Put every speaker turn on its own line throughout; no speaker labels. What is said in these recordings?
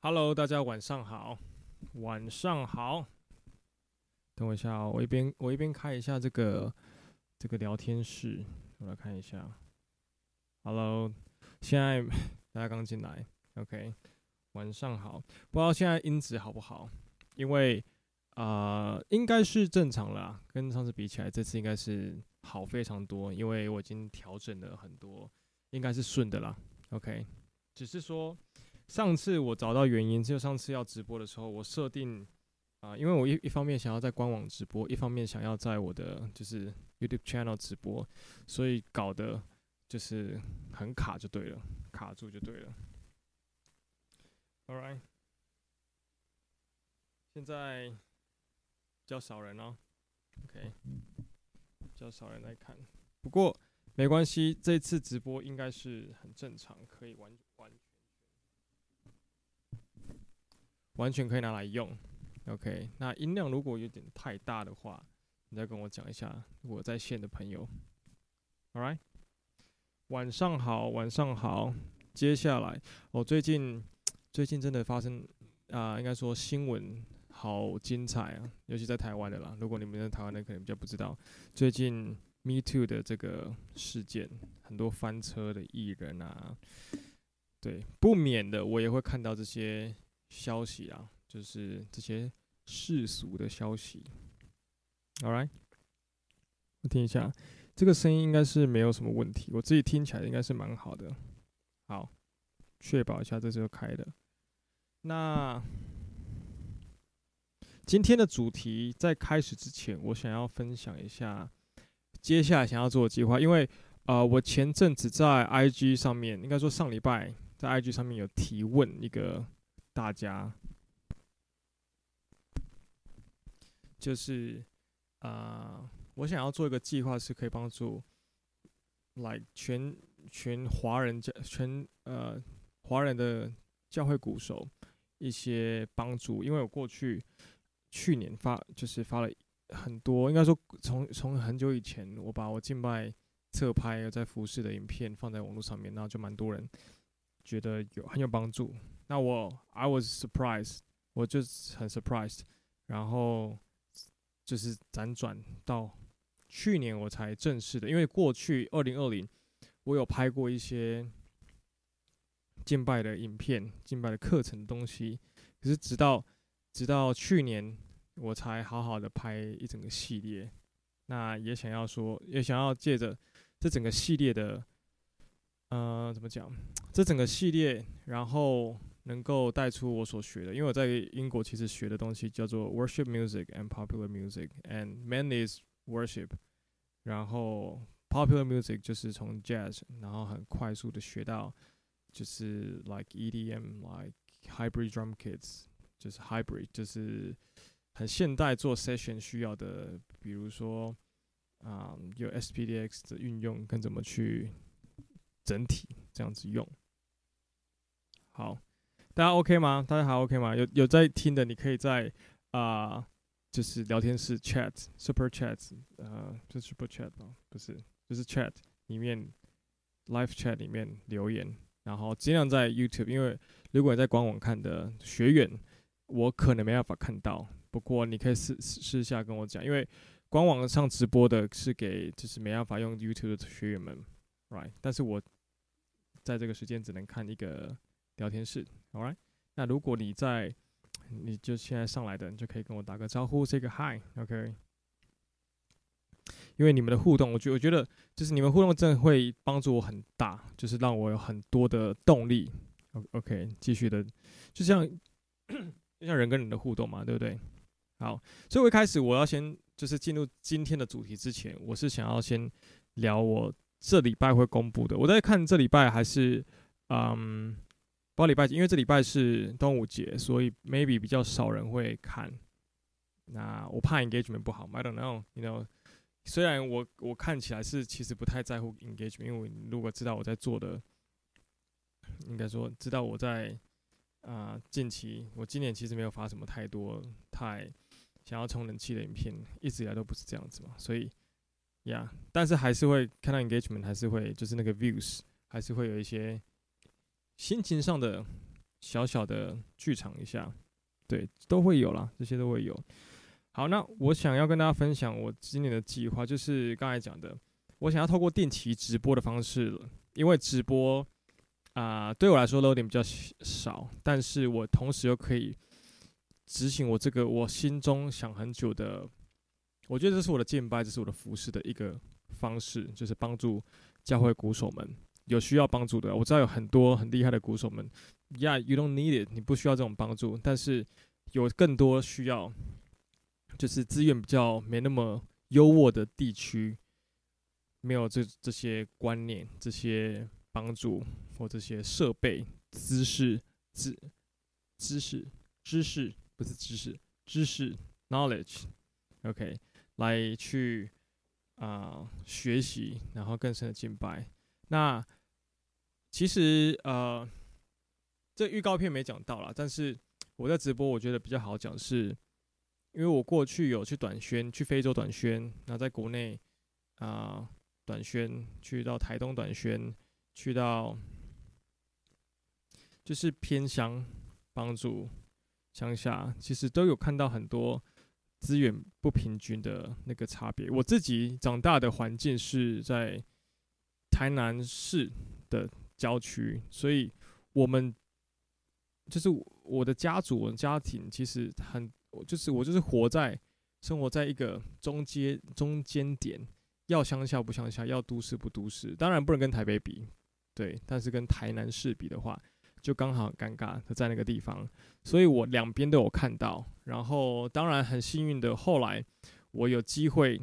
Hello，大家晚上好，晚上好。等我一下哦，我一边我一边开一下这个这个聊天室，我来看一下。Hello，现在 大家刚进来，OK，晚上好。不知道现在音质好不好？因为啊、应该是正常了，跟上次比起来，这次应该是好非常多，因为我已经调整了很多，应该是顺的啦。OK，只是说上次我找到原因，就上次要直播的时候，我设定啊、因为我一一方面想要在官网直播，一方面想要在我的就是 YouTube channel 直播，所以搞得就是很卡就对了，卡住就对了。All right，现在比较少人哦，OK，比较少人来看，不过。没关系，这次直播应该是很正常，可以完完全可以拿来用。OK，那音量如果有点太大的话，你再跟我讲一下。我在线的朋友，All right，晚上好，晚上好。接下来，我最近最近真的发生啊、应该说新闻好精彩啊，尤其在台湾的啦。如果你们在台湾的，可能比较不知道，最近。Me Too 的这个事件，很多翻车的艺人啊，对，不免的我也会看到这些消息啊，就是这些世俗的消息。All right，我听一下，这个声音应该是没有什么问题，我自己听起来应该是蛮好的。好，确保一下这是开的。那今天的主题在开始之前，我想要分享一下。接下来想要做的计划，因为呃，我前阵子在 IG 上面，应该说上礼拜在 IG 上面有提问一个大家，就是啊、我想要做一个计划，是可以帮助来全全华人教全呃华人的教会鼓手一些帮助，因为我过去去年发就是发了。很多应该说从从很久以前，我把我敬拜侧拍在服侍的影片放在网络上面，然后就蛮多人觉得有很有帮助。那我 I was surprised，我就很 surprised，然后就是辗转到去年我才正式的，因为过去二零二零我有拍过一些敬拜的影片、敬拜的课程的东西，可是直到直到去年。我才好好的拍一整个系列，那也想要说，也想要借着这整个系列的，呃，怎么讲？这整个系列，然后能够带出我所学的，因为我在英国其实学的东西叫做 worship music and popular music，and man is worship，然后 popular music 就是从 jazz，然后很快速的学到就是 like EDM，like hybrid drum kits，就是 hybrid，就是。很现代做 session 需要的，比如说啊、有 SPDX 的运用跟怎么去整体这样子用。好，大家 OK 吗？大家还 OK 吗？有有在听的，你可以在啊、就是聊天室 chat super chat，呃，就是 super chat 吗？不是，就是 chat 里面 live chat 里面留言，然后尽量在 YouTube，因为如果你在官网看的学员，我可能没办法看到。不过你可以私私下跟我讲，因为官网上直播的是给就是没办法用 YouTube 的学员们，right？但是我在这个时间只能看一个聊天室，All right 那如果你在，你就现在上来的，你就可以跟我打个招呼，say 个 hi，OK？因为你们的互动，我觉我觉得就是你们互动真的会帮助我很大，就是让我有很多的动力，OK？继续的，就像就像人跟人的互动嘛，对不对？好，所以我一开始我要先就是进入今天的主题之前，我是想要先聊我这礼拜会公布的。我在看这礼拜还是嗯，包礼拜，因为这礼拜是端午节，所以 maybe 比较少人会看。那我怕 engagement 不好，I don't know，you know。虽然我我看起来是其实不太在乎 engagement，因为如果知道我在做的，应该说知道我在啊、近期我今年其实没有发什么太多太。想要充人气的影片，一直以来都不是这样子嘛，所以，呀、但是还是会看到 engagement，还是会就是那个 views，还是会有一些心情上的小小的剧场一下，对，都会有啦，这些都会有。好，那我想要跟大家分享我今年的计划，就是刚才讲的，我想要透过定期直播的方式，因为直播啊、对我来说漏点比较少，但是我同时又可以执行我这个我心中想很久的，我觉得这是我的敬拜，这是我的服侍的一个方式，就是帮助教会鼓手们有需要帮助的。我知道有很多很厉害的鼓手们，Yeah，you don't need it，你不需要这种帮助，但是有更多需要。就是资源比较没那么优渥的地区，没有这这些观念、这些帮助或这些设备、知识、知知识、知识不是知识、知识 knowledge，OK，、来去啊、学习，然后更深的敬拜。那其实呃，这预告片没讲到啦，但是我在直播，我觉得比较好讲是。因为我过去有去短宣，去非洲短宣，然后在国内啊、短宣，去到台东短宣，去到就是偏乡帮助乡下，其实都有看到很多资源不平均的那个差别。我自己长大的环境是在台南市的郊区，所以我们就是我的家族、我的家庭其实很。就是我就是活在生活在一个中间中间点，要乡下不乡下，要都市不都市，当然不能跟台北比，对，但是跟台南市比的话，就刚好很尴尬的在那个地方，所以我两边都有看到，然后当然很幸运的，后来我有机会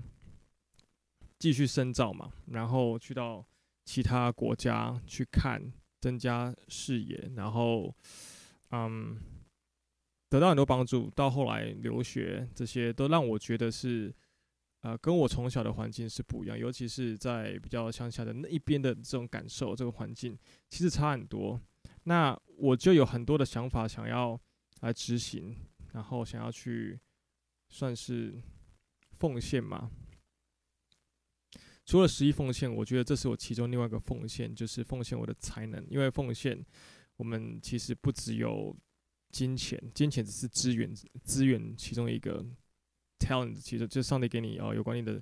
继续深造嘛，然后去到其他国家去看，增加视野，然后嗯。得到很多帮助，到后来留学这些都让我觉得是，呃，跟我从小的环境是不一样，尤其是在比较乡下的那一边的这种感受，这个环境其实差很多。那我就有很多的想法想要来执行，然后想要去算是奉献嘛。除了十一奉献，我觉得这是我其中另外一个奉献，就是奉献我的才能，因为奉献我们其实不只有。金钱，金钱只是资源，资源其中一个 talent，其实就上帝给你哦，有管理的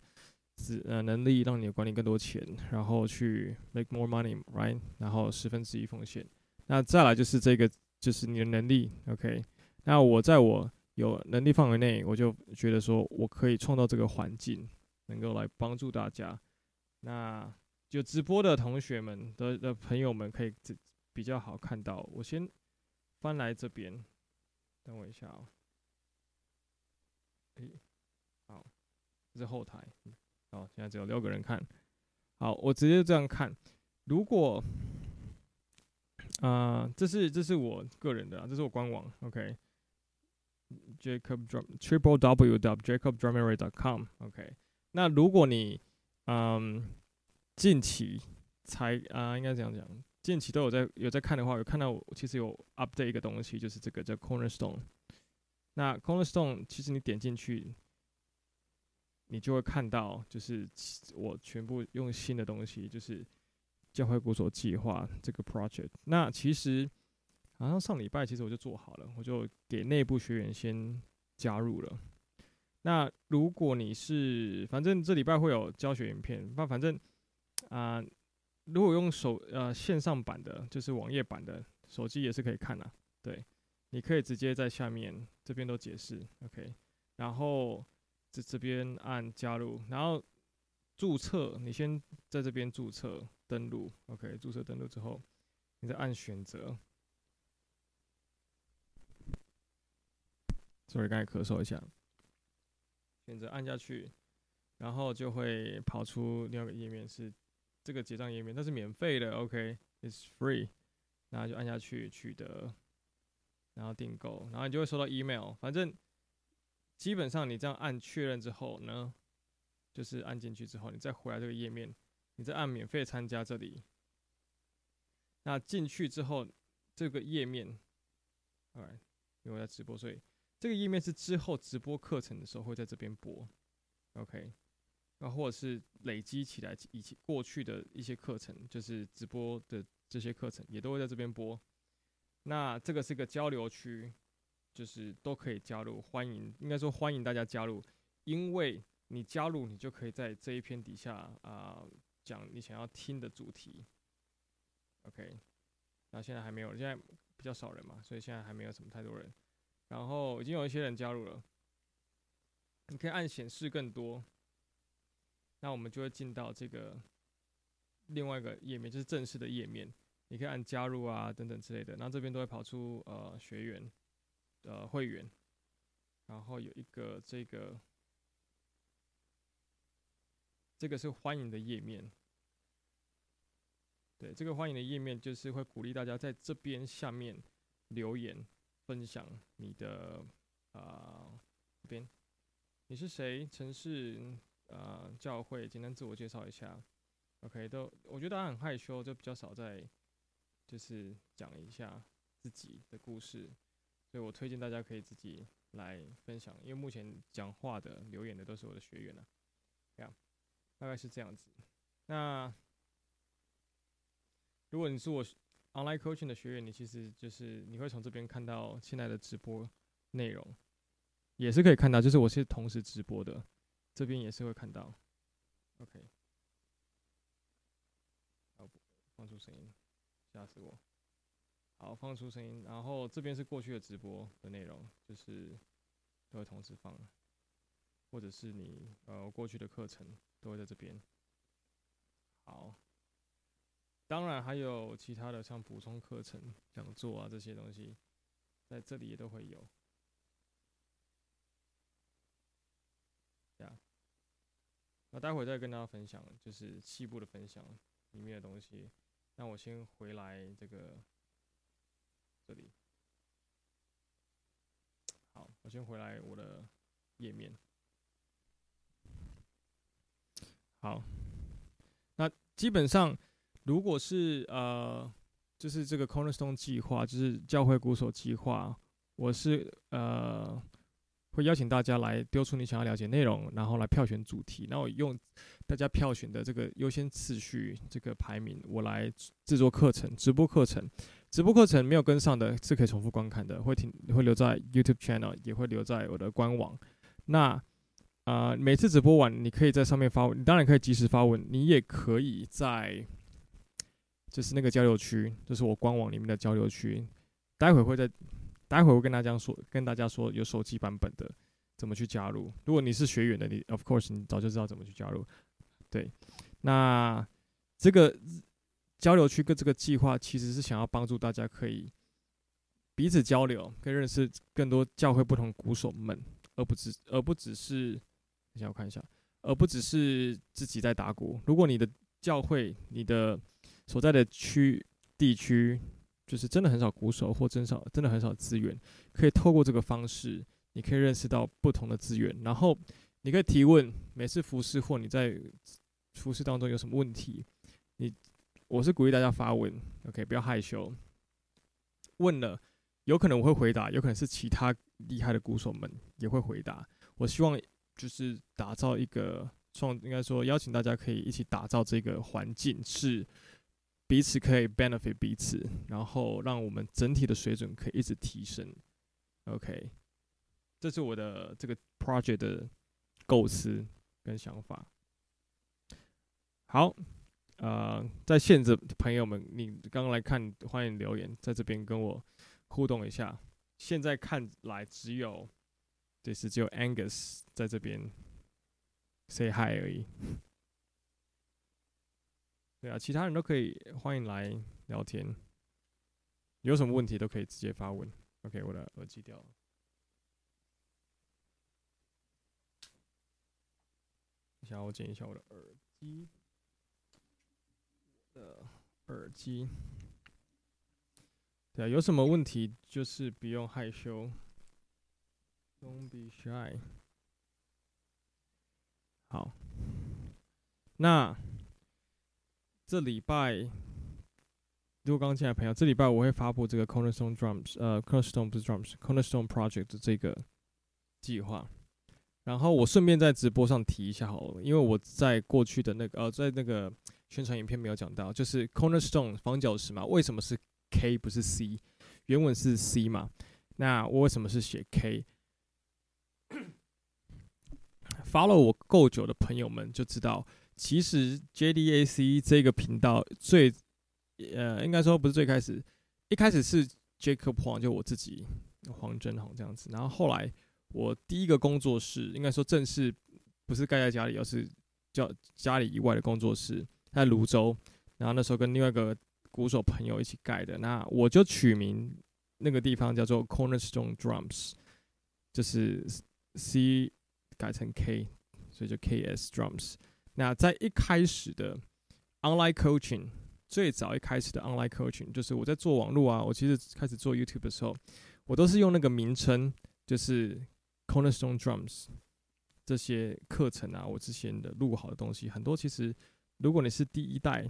资呃能力，让你管理更多钱，然后去 make more money，right？然后十分之一奉献。那再来就是这个，就是你的能力，OK？那我在我有能力范围内，我就觉得说我可以创造这个环境，能够来帮助大家。那就直播的同学们的的朋友们可以这比较好看到，我先。翻来这边，等我一下哦。诶，好，这是后台。好，现在只有六个人看。好，我直接这样看。如果，啊、这是这是我个人的，这是我官网。OK。Jacob Drum Triple W W Jacob Drumemory dot com。OK。那如果你，嗯，近期才啊、应该这样讲。近期都有在有在看的话，有看到我其实有 update 一个东西，就是这个叫 Cornerstone。那 Cornerstone 其实你点进去，你就会看到，就是我全部用新的东西，就是教会鼓手计划这个 project。那其实好像上礼拜其实我就做好了，我就给内部学员先加入了。那如果你是，反正这礼拜会有教学影片，那反正啊。如果用手呃线上版的，就是网页版的手机也是可以看的，对，你可以直接在下面这边都解释，OK，然后这这边按加入，然后注册，你先在这边注册登录，OK，注册登录之后，你再按选择，sorry，刚才咳嗽一下，选择按下去，然后就会跑出另外一个页面是。这个结账页面，它是免费的，OK，it's free，然后就按下去取得，然后订购，然后你就会收到 email。反正基本上你这样按确认之后呢，就是按进去之后，你再回来这个页面，你再按免费参加这里。那进去之后，这个页面，alright，因为我在直播，所以这个页面是之后直播课程的时候会在这边播，OK。那，或者是累积起来以前过去的一些课程，就是直播的这些课程，也都会在这边播。那这个是个交流区，就是都可以加入，欢迎，应该说欢迎大家加入，因为你加入，你就可以在这一篇底下啊讲你想要听的主题。OK，那现在还没有，现在比较少人嘛，所以现在还没有什么太多人。然后已经有一些人加入了，你可以按显示更多，那我们就会进到这个另外一个页面，就是正式的页面。你可以按加入啊，等等之类的，然后这边都会跑出呃学员，呃会员，然后有一个这个，这个是欢迎的页面。对，这个欢迎的页面就是会鼓励大家在这边下面留言，分享你的啊、边，你是谁？城市啊、教会，简单自我介绍一下。OK，都我觉得大家很害羞，就比较少在。就是讲一下自己的故事，所以我推荐大家可以自己来分享，因为目前讲话的、留言的都是我的学员了，这样大概是这样子。那如果你是我 online coaching 的学员，你其实就是你会从这边看到现在的直播内容，也是可以看到，就是我是同时直播的，这边也是会看到。OK，好，放出声音。吓死我！好，放出声音，然后这边是过去的直播的内容，就是都会同时放，或者是你呃过去的课程都会在这边。好，当然还有其他的像补充课程、讲座啊这些东西，在这里也都会有。呀，那待会再跟大家分享，就是细部的分享里面的东西。那我先回来这个这里，好，我先回来我的页面。好，那基本上如果是呃，就是这个 Cornerstone 计划，就是教会鼓手计划，我是呃。会邀请大家来丢出你想要了解内容，然后来票选主题。那我用大家票选的这个优先次序这个排名，我来制作课程，直播课程。直播课程没有跟上的是可以重复观看的，会停会留在 YouTube channel，也会留在我的官网。那啊、呃，每次直播完，你可以在上面发问，你当然可以及时发问，你也可以在就是那个交流区，就是我官网里面的交流区，待会会在。待会我跟大家说，跟大家说有手机版本的怎么去加入。如果你是学员的，你 of course 你早就知道怎么去加入。对，那这个交流区跟这个计划其实是想要帮助大家可以彼此交流，可以认识更多教会不同鼓手们，而不只而不只是，等下我看一下，而不只是自己在打鼓。如果你的教会、你的所在的区地区，就是真的很少鼓手，或真少真的很少资源，可以透过这个方式，你可以认识到不同的资源，然后你可以提问。每次服侍或你在服侍当中有什么问题，你我是鼓励大家发问，OK，不要害羞。问了，有可能我会回答，有可能是其他厉害的鼓手们也会回答。我希望就是打造一个创，应该说邀请大家可以一起打造这个环境是。彼此可以 benefit 彼此，然后让我们整体的水准可以一直提升。OK，这是我的这个 project 的构思跟想法。好，呃，在线的朋友们，你刚刚来看，欢迎留言，在这边跟我互动一下。现在看来只有，这是只有 Angus 在这边 say hi 而已。对啊，其他人都可以欢迎来聊天，有什么问题都可以直接发问。OK，我的耳机掉了，等下我剪一下我的耳机，的耳机。对啊，有什么问题就是不用害羞，Don't be shy。好，那。这礼拜，如果刚进来朋友，这礼拜我会发布这个 Cornerstone Drums，呃，Cornerstone 不是 Drums，Cornerstone Project 的这个计划。然后我顺便在直播上提一下好了，因为我在过去的那个呃，在那个宣传影片没有讲到，就是 Cornerstone 方角石嘛，为什么是 K 不是 C？原文是 C 嘛，那我为什么是写 K？Follow 我够久的朋友们就知道，其实 JDAC 这个频道最呃，应该说不是最开始，一开始是 Jacob Huang 就我自己黄真宏这样子，然后后来我第一个工作室，应该说正式不是盖在家里，而是叫家里以外的工作室，在泸州。然后那时候跟另外一个鼓手朋友一起盖的，那我就取名那个地方叫做 Cornerstone Drums，就是 C 改成 K，所以就 KS Drums。那在一开始的 Online Coaching，最早一开始的 Online Coaching，就是我在做网络啊，我其实开始做 YouTube 的时候，我都是用那个名称，就是 Cornerstone Drums 这些课程啊，我之前的录好的东西很多，其实如果你是第一代。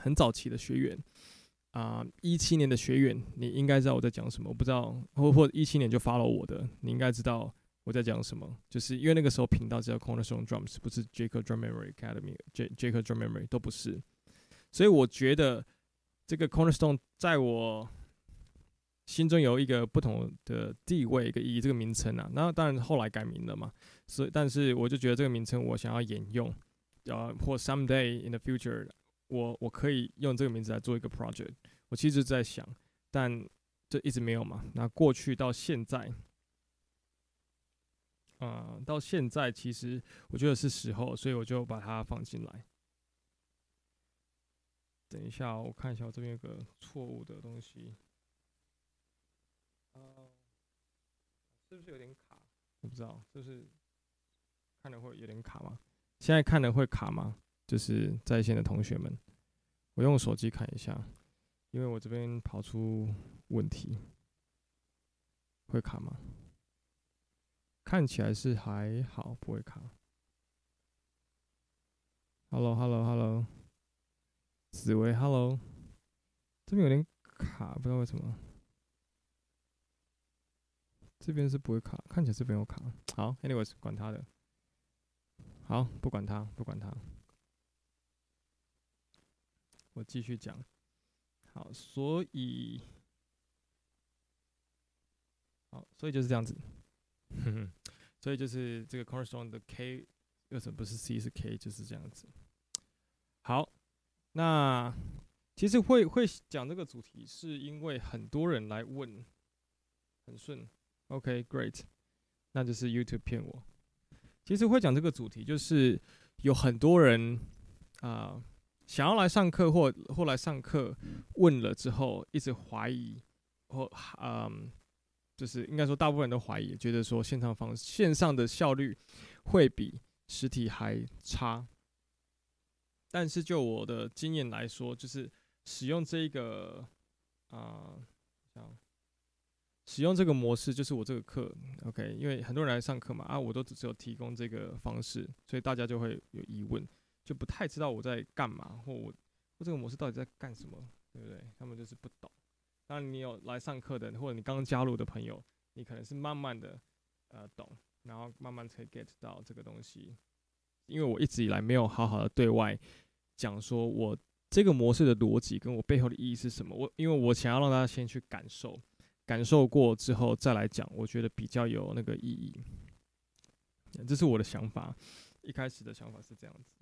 很早期的学员啊，一七年的学员，你应该知道我在讲什么。我不知道，或或一七年就 follow 我的，你应该知道我在讲什么。就是因为那个时候频道叫 Cornerstone Drums，不是 Jacob Drum Memory Academy，Jacob Drum Memory 都不是。所以我觉得这个 Cornerstone 在我心中有一个不同的地位，一个意义，这个名称啊。那当然后来改名了嘛。所以，但是我就觉得这个名称我想要沿用，啊，或 someday in the future。我我可以用这个名字来做一个 project，我其实在想，但这一直没有嘛。那过去到现在，呃，到现在其实我觉得是时候，所以我就把它放进来。等一下，我看一下我这边有个错误的东西，呃，是不是有点卡？我不知道，就是看了会有点卡吗？现在看了会卡吗？就是在线的同学们，我用手机看一下，因为我这边跑出问题，会卡吗？看起来是还好，不会卡。Hello，Hello，Hello，紫薇，Hello，这边有点卡，不知道为什么。这边是不会卡，看起来这边有卡。好，Anyways，管他的。好，不管他，不管他。我继续讲，好，所以，好，所以就是这样子，哼哼，所以就是这个 cornerstone 的 K 为什么不是 C 是 K，就是这样子。好，那其实会会讲这个主题，是因为很多人来问，很顺，OK，Great，那就是 YouTube 骗我。其实会讲这个主题，就是有很多人啊。想要来上课或或来上课，问了之后一直怀疑，或嗯，就是应该说大部分人都怀疑，觉得说线上方线上的效率会比实体还差。但是就我的经验来说，就是使用这个啊，像使用这个模式，就是我这个课，OK，因为很多人来上课嘛，啊，我都只有提供这个方式，所以大家就会有疑问。就不太知道我在干嘛，或我或这个模式到底在干什么，对不对？他们就是不懂。当，你有来上课的，或者你刚加入的朋友，你可能是慢慢的呃懂，然后慢慢才 get 到这个东西。因为我一直以来没有好好的对外讲说我这个模式的逻辑跟我背后的意义是什么。我因为我想要让大家先去感受，感受过之后再来讲，我觉得比较有那个意义。这是我的想法，一开始的想法是这样子。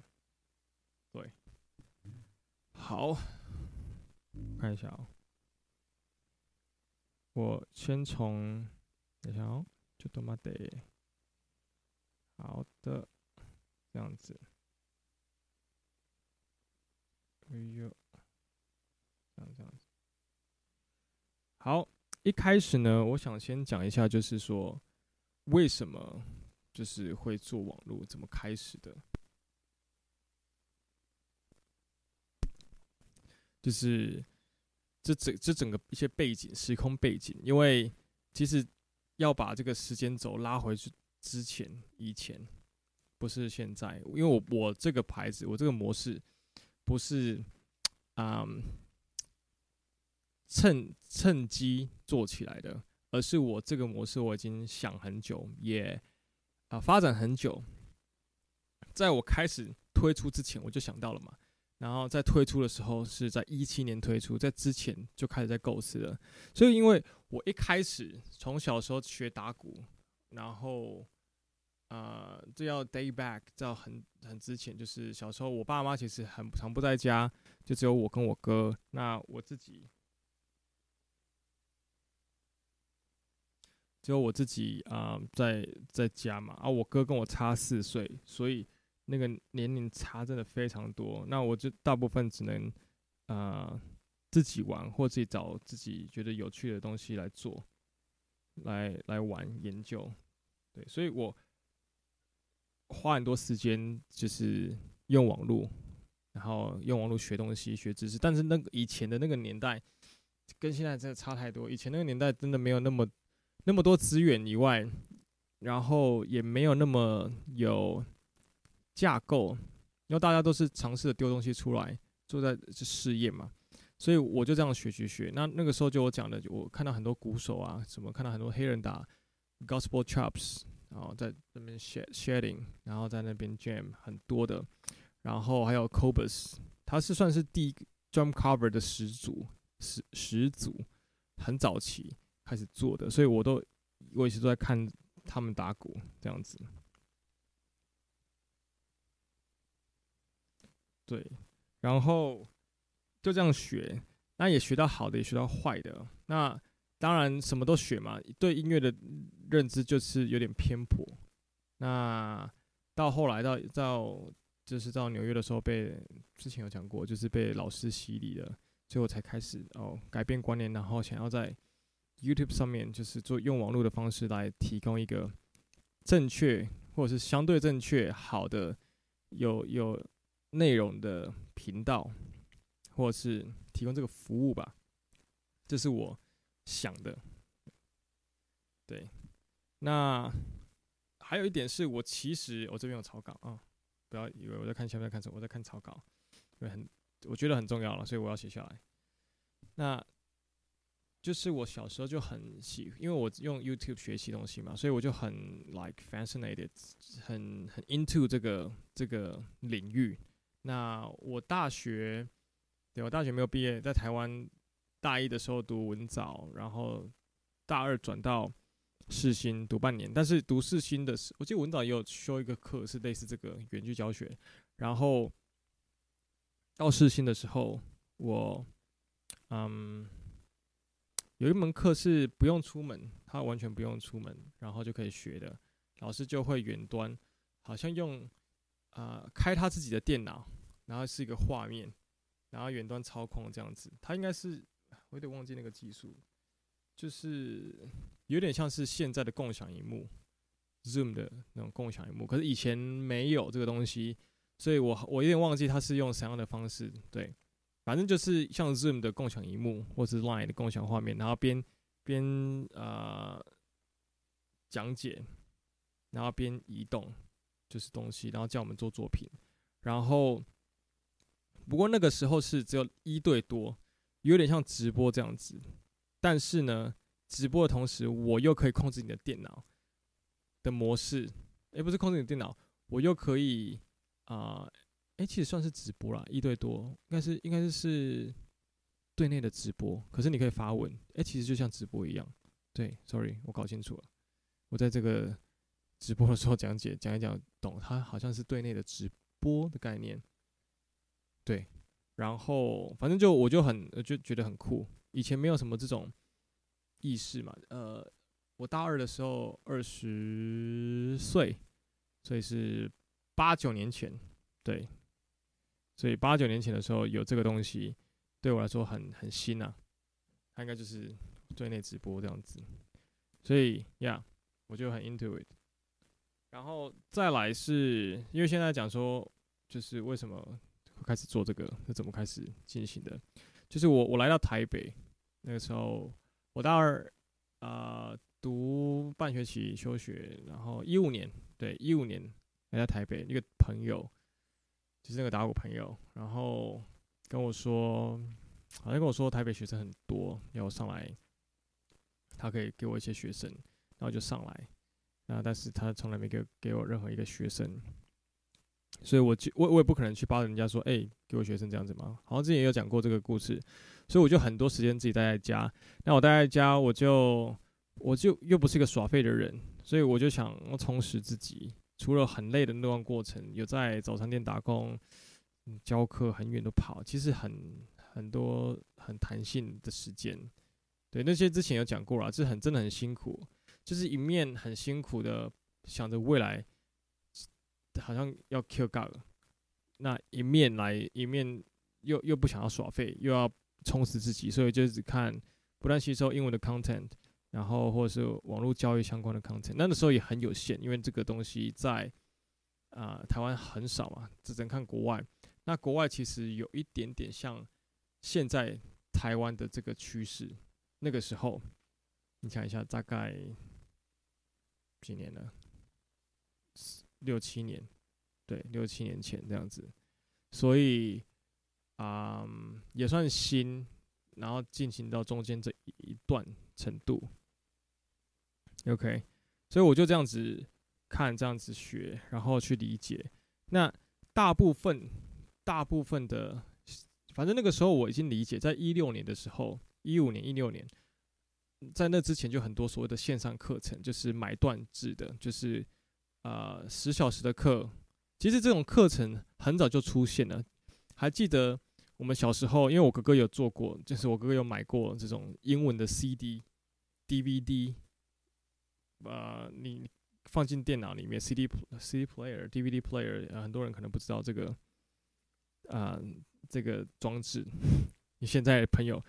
对，好，看一下哦。我先从，等一下哦，就他妈得，好的，这样子，哎呦，这样这样子，好，一开始呢，我想先讲一下，就是说，为什么就是会做网络，怎么开始的。就是这整这整个一些背景、时空背景，因为其实要把这个时间轴拉回去之前、以前，不是现在，因为我我这个牌子、我这个模式不是嗯趁趁机做起来的，而是我这个模式我已经想很久，也啊发展很久，在我开始推出之前，我就想到了嘛。然后在推出的时候是在一七年推出，在之前就开始在构思了。所以因为我一开始从小时候学打鼓，然后呃，这要 day back 到很很之前，就是小时候我爸妈其实很常不在家，就只有我跟我哥。那我自己只有我自己啊、在在家嘛。啊，我哥跟我差四岁，所以。那个年龄差真的非常多，那我就大部分只能，呃，自己玩或自己找自己觉得有趣的东西来做，来来玩研究，对，所以我花很多时间就是用网络，然后用网络学东西、学知识，但是那个以前的那个年代跟现在真的差太多，以前那个年代真的没有那么那么多资源以外，然后也没有那么有。架构，因为大家都是尝试着丢东西出来，做在试验嘛，所以我就这样学学学。那那个时候就我讲的，我看到很多鼓手啊，什么看到很多黑人打 gospel chops，然后在那边 shading，然后在那边 jam 很多的，然后还有 Cobus，他是算是第一 drum cover 的始祖，始始祖，很早期开始做的，所以我都我一直都在看他们打鼓这样子。对，然后就这样学，那也学到好的，也学到坏的。那当然什么都学嘛，对音乐的认知就是有点偏颇。那到后来到到就是到纽约的时候被，之前有讲过，就是被老师洗礼了，最后才开始哦改变观念，然后想要在 YouTube 上面就是做用网络的方式来提供一个正确或者是相对正确好的有有。内容的频道，或者是提供这个服务吧，这是我想的。对，那还有一点是我其实我这边有草稿啊，不要以为我在看前面看什么，我在看草稿，因为很我觉得很重要了，所以我要写下来。那就是我小时候就很喜，因为我用 YouTube 学习东西嘛，所以我就很 like fascinated，很很 into 这个这个领域。那我大学，对，我大学没有毕业，在台湾大一的时候读文藻，然后大二转到世新读半年。但是读世新的时，我记得文藻也有修一个课是类似这个远距教学。然后到世新的时候，我嗯有一门课是不用出门，他完全不用出门，然后就可以学的。老师就会远端，好像用啊、呃、开他自己的电脑。然后是一个画面，然后远端操控这样子，它应该是我有点忘记那个技术，就是有点像是现在的共享荧幕，Zoom 的那种共享荧幕，可是以前没有这个东西，所以我我有点忘记它是用什么样的方式，对，反正就是像 Zoom 的共享荧幕或是 Line 的共享画面，然后边边呃讲解，然后边移动就是东西，然后叫我们做作品，然后。不过那个时候是只有一对多，有点像直播这样子。但是呢，直播的同时，我又可以控制你的电脑的模式。诶，不是控制你电脑，我又可以啊，诶，其实算是直播啦，一对多，应该是应该是是对内的直播。可是你可以发问，诶，其实就像直播一样。对，sorry，我搞清楚了。我在这个直播的时候讲解讲一讲，懂？它好像是对内的直播的概念。对，然后反正就我就很就觉得很酷，以前没有什么这种意识嘛。呃，我大二的时候二十岁，所以是八九年前，对，所以八九年前的时候有这个东西，对我来说很很新啊。它应该就是对内直播这样子，所以呀我就很 into it。然后再来是因为现在讲说，就是为什么。开始做这个是怎么开始进行的？就是我我来到台北那个时候，我大二啊、读半学期休学，然后一五年对一五年来到台北，一个朋友就是那个打鼓朋友，然后跟我说，好像跟我说台北学生很多，要我上来，他可以给我一些学生，然后就上来，那但是他从来没给给我任何一个学生。所以我就我我也不可能去巴人家说，哎、给我学生这样子嘛。好像之前也有讲过这个故事，所以我就很多时间自己待在家。那我待在家，我就我就又不是一个耍废的人，所以我就想充实自己。除了很累的那段过程，有在早餐店打工、嗯教课，很远都跑，其实很很多很弹性的时间。对，那些之前有讲过了，这很真的很辛苦，就是一面很辛苦的想着未来。好像要 kill God 了，那一面来一面又又不想要耍废，又要充实自己，所以就只看不断吸收英文的 content，然后或者是网络教育相关的 content。那个时候也很有限，因为这个东西在啊、台湾很少嘛，只能看国外。那国外其实有一点点像现在台湾的这个趋势。那个时候你想一下，大概几年了？六七年，对，六七年前这样子，所以啊、嗯，也算新，然后进行到中间这一段程度，OK，所以我就这样子看，这样子学，然后去理解。那大部分，大部分的，反正那个时候我已经理解，在一六年的时候，一五年、一六年，在那之前就很多所谓的线上课程，就是买断制的，就是。呃，十小时的课，其实这种课程很早就出现了。还记得我们小时候，因为我哥哥有做过，就是我哥哥有买过这种英文的 CD、DVD，呃，你放进电脑里面，CD、CD player、DVD player，很多人可能不知道这个，啊、这个装置。你现在朋友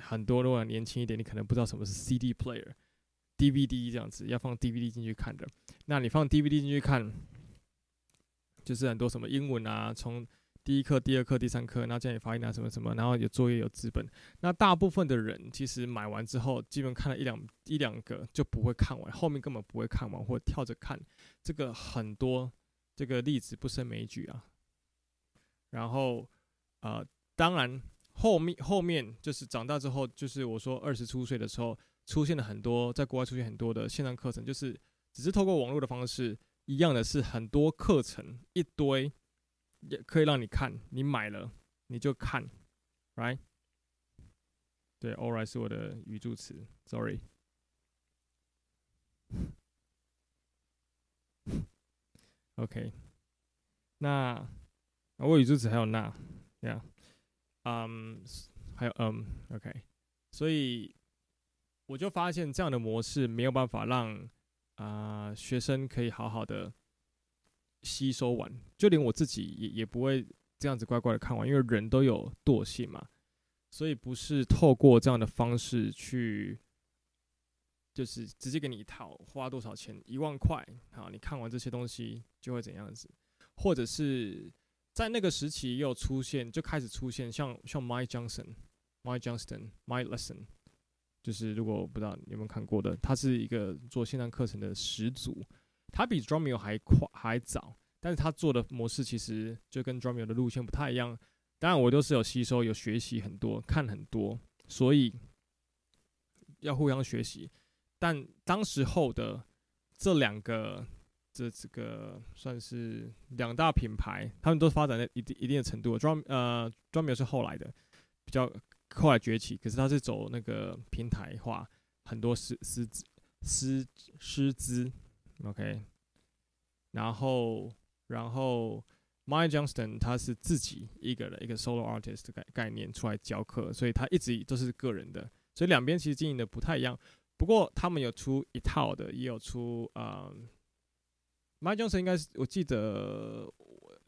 很多，如果年轻一点，你可能不知道什么是 CD player。DVD 这样子要放 DVD 进去看的，那你放 DVD 进去看，就是很多什么英文啊，从第一课、第二课、第三课，然后教你发音啊，什么什么，然后有作业、有资本。那大部分的人其实买完之后，基本看了一两一两个就不会看完，后面根本不会看完，或跳着看。这个很多这个例子不胜枚举啊。然后呃，当然后面后面就是长大之后，就是我说二十出岁的时候。出现了很多，在国外出现很多的线上课程，就是只是透过网络的方式，一样的是很多课程一堆，也可以让你看，你买了你就看，right？对，all right 是我的语助词，sorry。OK，那我语助词还有那，yeah，嗯，还有嗯，OK，所以。我就发现这样的模式没有办法让啊、学生可以好好的吸收完，就连我自己也也不会这样子乖乖的看完，因为人都有惰性嘛，所以不是透过这样的方式去，就是直接给你一套，花多少钱，一万块，好，你看完这些东西就会怎样子，或者是在那个时期又出现，就开始出现像像 My Johnson、My Johnston、My Lesson。就是如果不知道你有没有看过的，他是一个做线上课程的始祖，他比 Drumio 还快还早，但是他做的模式其实就跟 Drumio 的路线不太一样。当然我都是有吸收、有学习很多、看很多，所以要互相学习。但当时候的这两个这这个算是两大品牌，他们都发展在一定一定的程度。Drum 呃，Drumio 是后来的比较。后来崛起，可是他是走那个平台化，很多师师师师资，OK，然后然后 My Johnston 他是自己一个人一个 solo artist 的概概念出来教课，所以他一直都是个人的，所以两边其实经营的不太一样。不过他们有出一套的，也有出呃、um,，Mike Johnston 应该是我记得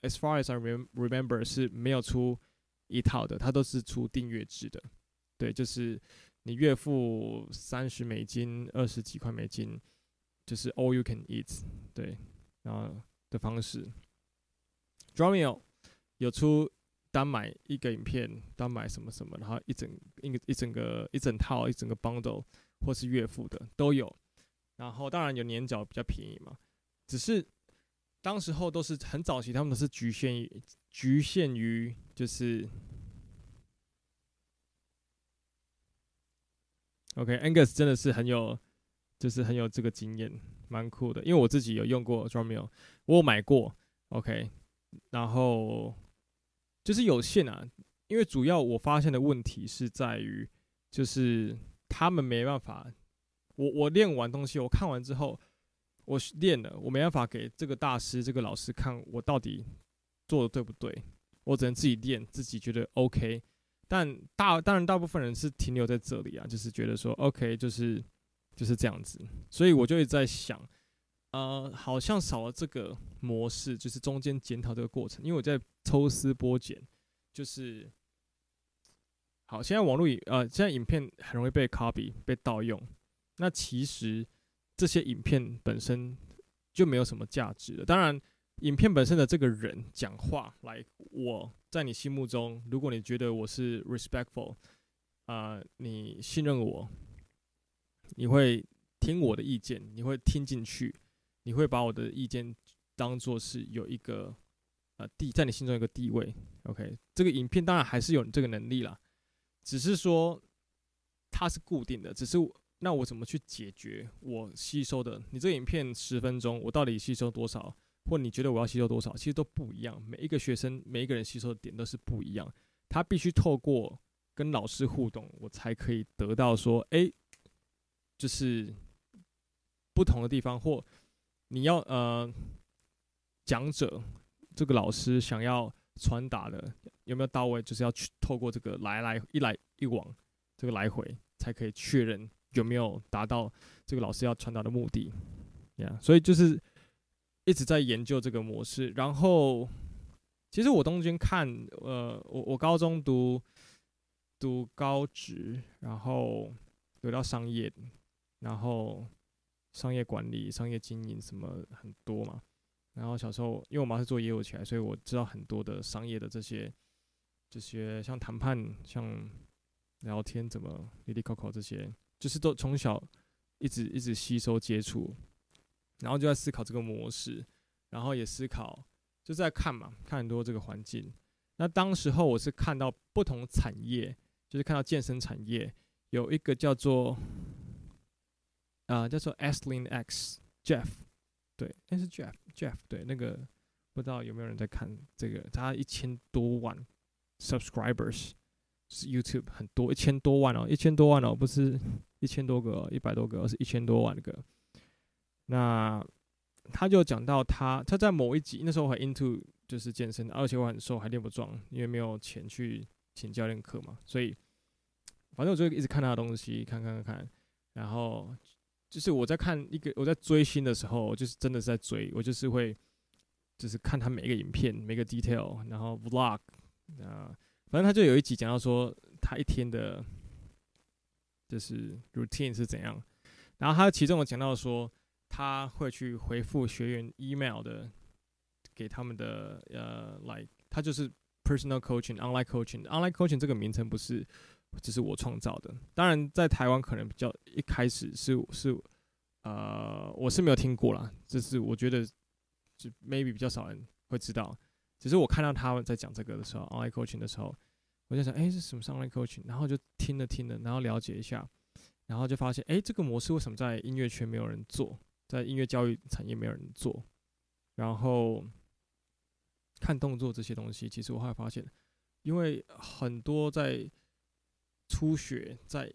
，as far as I remember 是没有出。一套的，它都是出订阅制的，对，就是你月付三十美金，二十几块美金，就是 all you can eat，对，然后的方式。Dramio 有出单买一个影片，单买什么什么，然后一整一个一整个一整套一整个 bundle，或是月付的都有。然后当然有年缴比较便宜嘛，只是当时候都是很早期，他们都是局限于。局限于就是，OK，Angus 真的是很有，就是很有这个经验，蛮酷的。因为我自己有用过 Drumeo，我有买过，OK，然后就是有限啊，因为主要我发现的问题是在于，就是他们没办法，我我练完东西，我看完之后，我练了，我没办法给这个大师这个老师看我到底做的对不对，我只能自己练，自己觉得 OK。但大当然大部分人是停留在这里啊，就是觉得说 OK，就是就是这样子，所以我就一直在想。呃，好像少了这个模式，就是中间检讨这个过程。因为我在抽丝剥茧，就是好。现在网络影呃，现在影片很容易被 copy 被盗用。那其实这些影片本身就没有什么价值了。当然，影片本身的这个人讲话，来，我在你心目中，如果你觉得我是 respectful，啊、你信任我，你会听我的意见，你会听进去。你会把我的意见当做是有一个呃地在你心中一个地位，OK？这个影片当然还是有这个能力啦，只是说它是固定的。只是那我怎么去解决我吸收的？你这个影片十分钟，我到底吸收多少？或你觉得我要吸收多少？其实都不一样。每一个学生，每一个人吸收的点都是不一样。他必须透过跟老师互动，我才可以得到说，哎，就是不同的地方或。你要呃，讲者这个老师想要传达的有没有到位？就是要去透过这个来来一来一往这个来回，才可以确认有没有达到这个老师要传达的目的。呀，所以就是一直在研究这个模式。然后，其实我中间看呃，我我高中读读高职，然后有到商业，然后。商业管理、商业经营什么很多嘛，然后小时候因为我妈是做业务起来，所以我知道很多的商业的这些这些像谈判、像聊天怎么哩哩抠抠这些，就是都从小一直一直吸收接触，然后就在思考这个模式，然后也思考就在看嘛，看很多这个环境。那当时候我是看到不同产业，就是看到健身产业有一个叫做。啊、叫做 Asean X Jeff，对，那是 Jeff Jeff，对，那个不知道有没有人在看这个，他一千多万 subscribers，是 YouTube 很多，一千多万哦，一千多万哦，不是一千多个，一百多个，而是一千多万个。那他就讲到他他在某一集那时候还 into 就是健身，而且我很瘦，还练不壮，因为没有钱去请教练课嘛，所以反正我就一直看他的东西，看看看看，然后。就是我在看一个我在追星的时候，就是真的是在追，我就是会，就是看他每一个影片，每个 detail，然后 vlog，啊，反正他就有一集讲到说他一天的，就是 routine 是怎样，然后他其中有讲到说他会去回复学员 email 的，给他们的呃，like 他就是 personal coaching，online coaching，online coaching 这个名称不是。只是我创造的，当然在台湾可能比较一开始是是，呃，我是没有听过啦，这是我觉得就 maybe 比较少人会知道。只是我看到他们在讲这个的时候，online coaching 的时候，我就想，哎，是什么是 online coaching？然后就听了听了，然后了解一下，然后就发现，哎，这个模式为什么在音乐圈没有人做，在音乐教育产业没有人做？然后看动作这些东西，其实我还发现，因为很多在初学在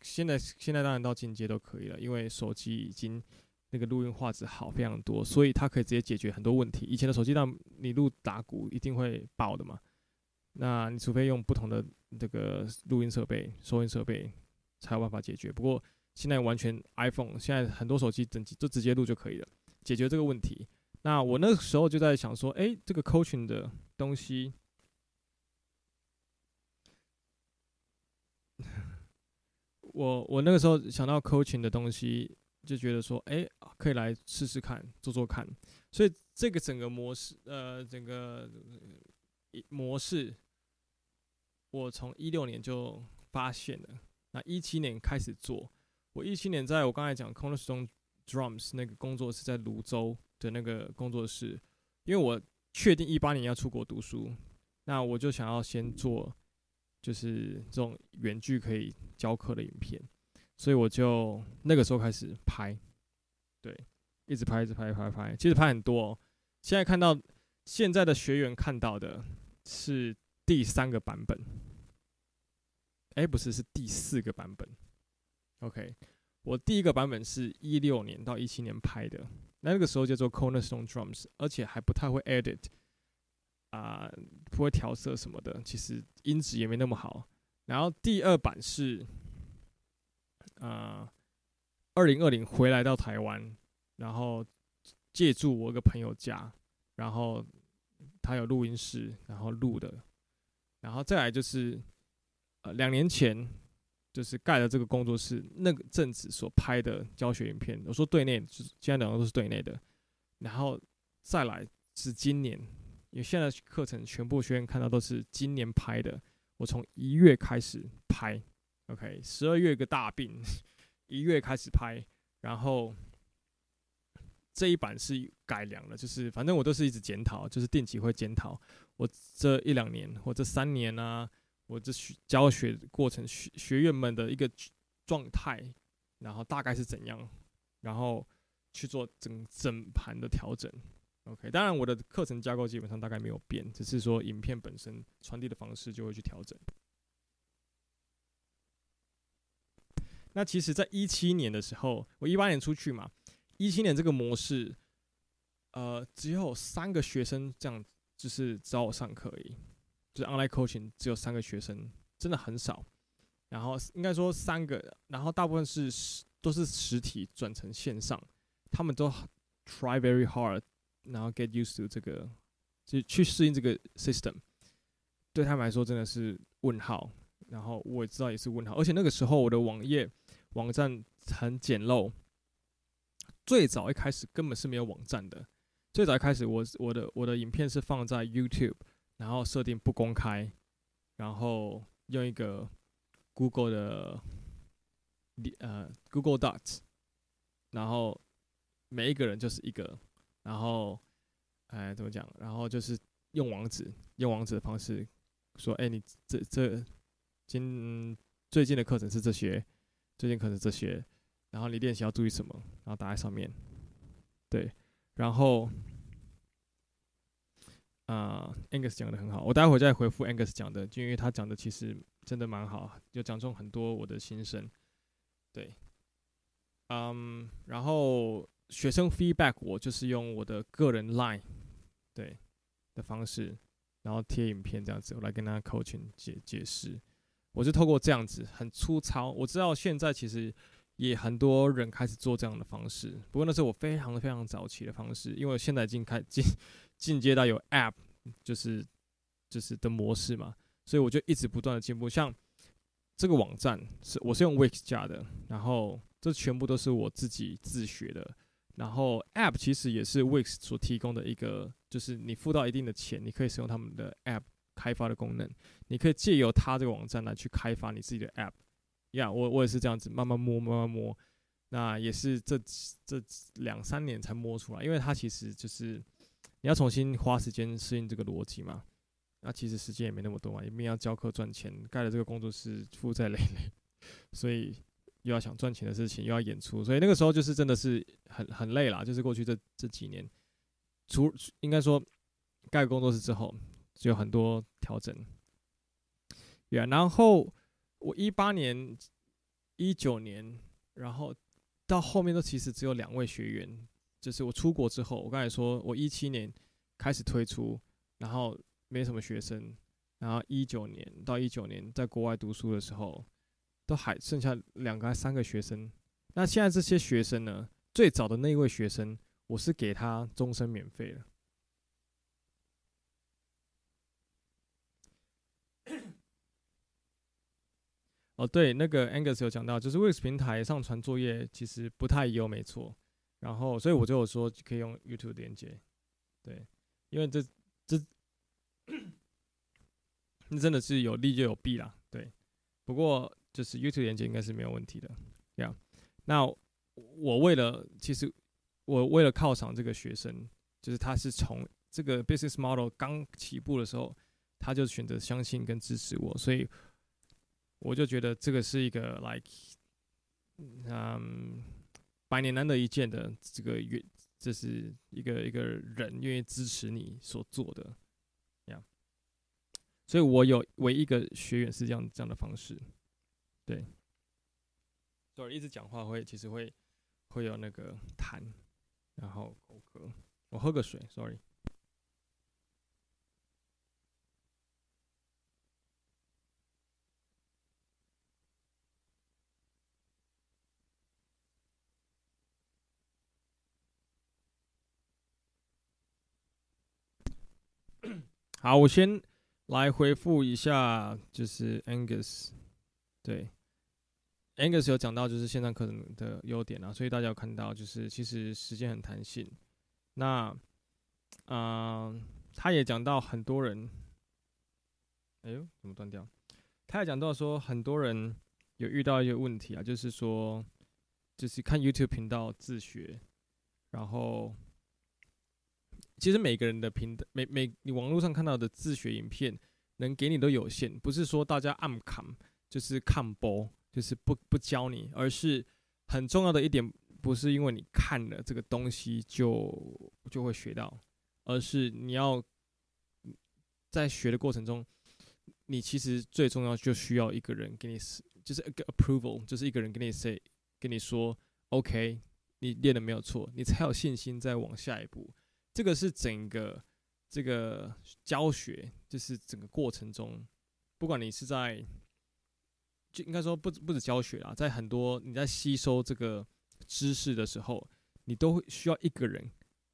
现在现在当然到进阶都可以了，因为手机已经那个录音画质好非常多，所以它可以直接解决很多问题。以前的手机让你录打鼓一定会爆的嘛，那你除非用不同的这个录音设备、收音设备才有办法解决。不过现在完全 iPhone 现在很多手机整机就直接录就可以了，解决这个问题。那我那个时候就在想说，哎、这个 coaching 的东西。我我那个时候想到 coaching 的东西，就觉得说，哎、可以来试试看，做做看。所以这个整个模式，呃，整个模式，我从一六年就发现了，那一七年开始做。我一七年在我刚才讲 Cornerstone Drums 那个工作室在泸州的那个工作室，因为我确定一八年要出国读书，那我就想要先做。就是这种远距可以教课的影片，所以我就那个时候开始拍，对，一直拍，一直拍，拍，拍，其实拍很多哦。现在看到现在的学员看到的是第三个版本，哎，不是，是第四个版本。OK，我第一个版本是一六年到一七年拍的，那个时候叫做 Cornerstone Drums，而且还不太会 edit，啊、不会调色什么的，其实音质也没那么好。然后第二版是，啊、呃，二零二零回来到台湾，然后借住我一个朋友家。然后他有录音室，然后录的，然后再来就是，呃，两年前就是盖了这个工作室，那个阵子所拍的教学影片，我说对内，就是现在两个都是对内的，然后再来是今年，因为现在课程全部学员看到都是今年拍的，我从一月开始拍，OK，十二月个大病，一月开始拍，然后。这一版是改良了，就是反正我都是一直检讨，就是定期会检讨我这一两年或这三年啊，我这学教学过程学学员们的一个状态，然后大概是怎样，然后去做整整盘的调整。OK，当然我的课程架构基本上大概没有变，只是说影片本身传递的方式就会去调整。那其实，在一七年的时候，我一八年出去嘛。一七年这个模式，呃，只有三个学生这样，就是找我上课而已，就是 online coaching 只有三个学生，真的很少。然后应该说三个，然后大部分是都是实体转成线上，他们都 try very hard，然后 get used to 这个，就去适应这个 system。对他们来说真的是问号，然后我知道也是问号，而且那个时候我的网页网站很简陋。最早一开始根本是没有网站的。最早一开始我，我的我的影片是放在 YouTube，然后设定不公开，然后用一个 Google 的呃 Google Docs，然后每一个人就是一个，然后哎怎么讲？然后就是用网址，用网址的方式说：哎，你这这今最近的课程是这些，最近课程这些。然后你练习要注意什么？然后打在上面，对，然后，啊、呃、Angus 讲的很好，我待会再回复 Angus 讲的，就因为他讲的其实真的蛮好，就讲中很多我的心声，对，嗯，然后学生 feedback 我就是用我的个人 line，对的方式，然后贴影片这样子，我来跟他 coaching 解解释，我就透过这样子很粗糙，我知道现在其实。也很多人开始做这样的方式，不过那是我非常非常早期的方式，因为我现在已经开进进阶到有 App，就是就是的模式嘛，所以我就一直不断的进步。像这个网站是我是用 Wix 加的，然后这全部都是我自己自学的，然后 App 其实也是 Wix 所提供的一个，就是你付到一定的钱，你可以使用他们的 App 开发的功能，你可以借由他这个网站来去开发你自己的 App。呀、我我也是这样子慢慢摸，慢慢摸，那也是这这两三年才摸出来，因为它其实就是你要重新花时间适应这个逻辑嘛。那其实时间也没那么多嘛，一边要教课赚钱，盖了这个工作室负债累累，所以又要想赚钱的事情，又要演出，所以那个时候就是真的是很很累啦。就是过去这这几年，除应该说盖工作室之后，就有很多调整。呀、然后。我一八年、一九年，然后到后面都其实只有两位学员，就是我出国之后，我刚才说我一七年开始推出，然后没什么学生，然后一九年到一九年在国外读书的时候，都还剩下两个还三个学生。那现在这些学生呢，最早的那一位学生，我是给他终身免费的。哦，对，那个 Angus 有讲到，就是 Wix 平台上传作业其实不太优，没错。然后，所以我就有说可以用 YouTube 连接，对，因为这这那真的是有利就有弊啦，对。不过就是 YouTube 连接应该是没有问题的，这样。那我为了，其实我为了犒赏这个学生，就是他是从这个 business model 刚起步的时候，他就选择相信跟支持我，所以。我就觉得这个是一个 like，嗯，百年难得一见的这个愿这是一个一个人愿意支持你所做的，这样。所以我有唯一一个学员是这样这样的方式，对。所以一直讲话会其实会会有那个痰，然后口渴，我喝个水，sorry。好，我先来回复一下，就是 Angus，对，Angus 有讲到就是线上课程的优点啊，所以大家有看到就是其实时间很弹性。那，嗯、他也讲到很多人，哎呦，怎么断掉？他也讲到说很多人有遇到一些问题啊，就是说，就是看 YouTube 频道自学，然后。其实每个人的频道，每每你网络上看到的自学影片，能给你都有限。不是说大家暗看，就是看播，就是不不教你，而是很重要的一点，不是因为你看了这个东西就就会学到，而是你要在学的过程中，你其实最重要就需要一个人给你，就是一个 approval，就是一个人跟你 say，跟你说 OK，你练的没有错，你才有信心再往下一步。这个是整个这个教学，就是整个过程中，不管你是在，就应该说不不止教学啦，在很多你在吸收这个知识的时候，你都会需要一个人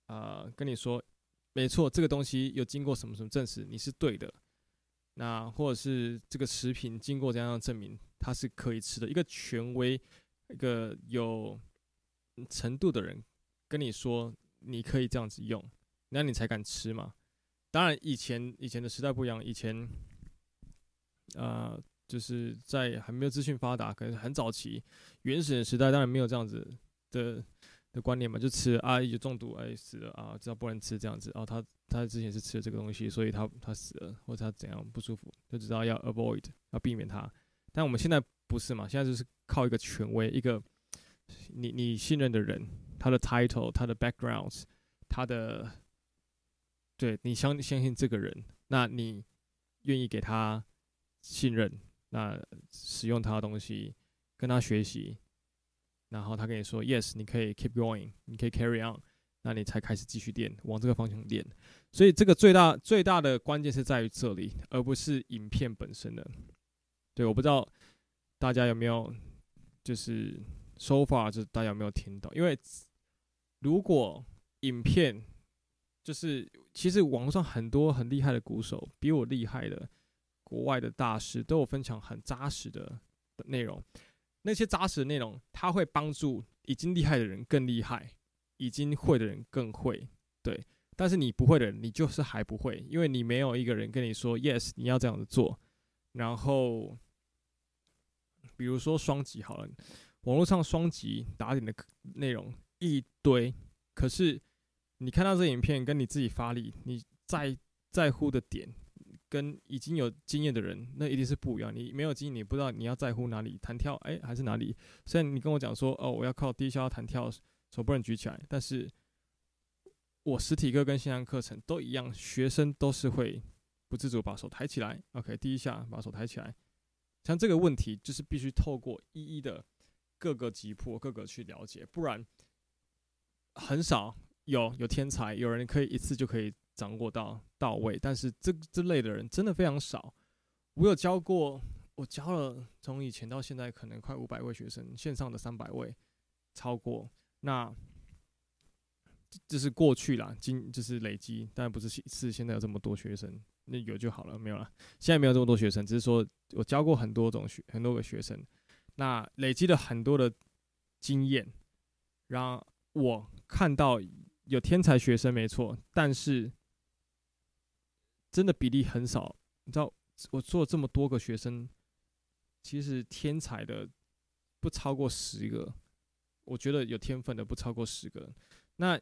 啊、呃、跟你说，没错，这个东西有经过什么什么证实你是对的，那或者是这个食品经过怎样的证明它是可以吃的，一个权威，一个有程度的人跟你说。你可以这样子用，那你才敢吃嘛。当然，以前以前的时代不一样，以前，呃，就是在还没有资讯发达，可能很早期原始的时代，当然没有这样子的的观念嘛，就吃啊，有中毒，哎，死了啊，知道不能吃这样子。哦，他他之前是吃了这个东西，所以他他死了，或者他怎样不舒服，就知道要 avoid，要避免它。但我们现在不是嘛，现在就是靠一个权威，一个你你信任的人。他的 title，他的 backgrounds，他的，对，你相相信这个人，那你愿意给他信任，那使用他的东西，跟他学习，然后他跟你说 yes，你可以 keep going，你可以 carry on，那你才开始继续练，往这个方向练。所以这个最大最大的关键是在于这里，而不是影片本身的。对，我不知道大家有没有，就是 so far，就是大家有没有听到，因为。如果影片就是，其实网络上很多很厉害的鼓手，比我厉害的国外的大师都有分享很扎实的内容。那些扎实的内容，他会帮助已经厉害的人更厉害，已经会的人更会。对，但是你不会的人，你就是还不会，因为你没有一个人跟你说 “yes”，你要这样子做。然后，比如说双击好了，网络上双击打点的内容。一堆，可是你看到这影片，跟你自己发力，你在在乎的点，跟已经有经验的人，那一定是不一样。你没有经验，你不知道你要在乎哪里，弹跳，哎，还是哪里？虽然你跟我讲说，哦，我要靠低消弹跳，手不能举起来，但是我实体课跟线上课程都一样，学生都是会不自主把手抬起来。OK，第一下把手抬起来，像这个问题，就是必须透过一一的各个击破，各个去了解，不然。很少有有天才，有人可以一次就可以掌握到到位，但是这这类的人真的非常少。我有教过，我教了从以前到现在可能快五百位学生，线上的三百位超过。那这是过去啦，今就是累积，当然不是是现在有这么多学生，那有就好了，没有了。现在没有这么多学生，只是说我教过很多种学很多个学生，那累积了很多的经验，让我。看到有天才学生没错，但是真的比例很少。你知道，我做这么多个学生，其实天才的不超过十个。我觉得有天分的不超过十个。那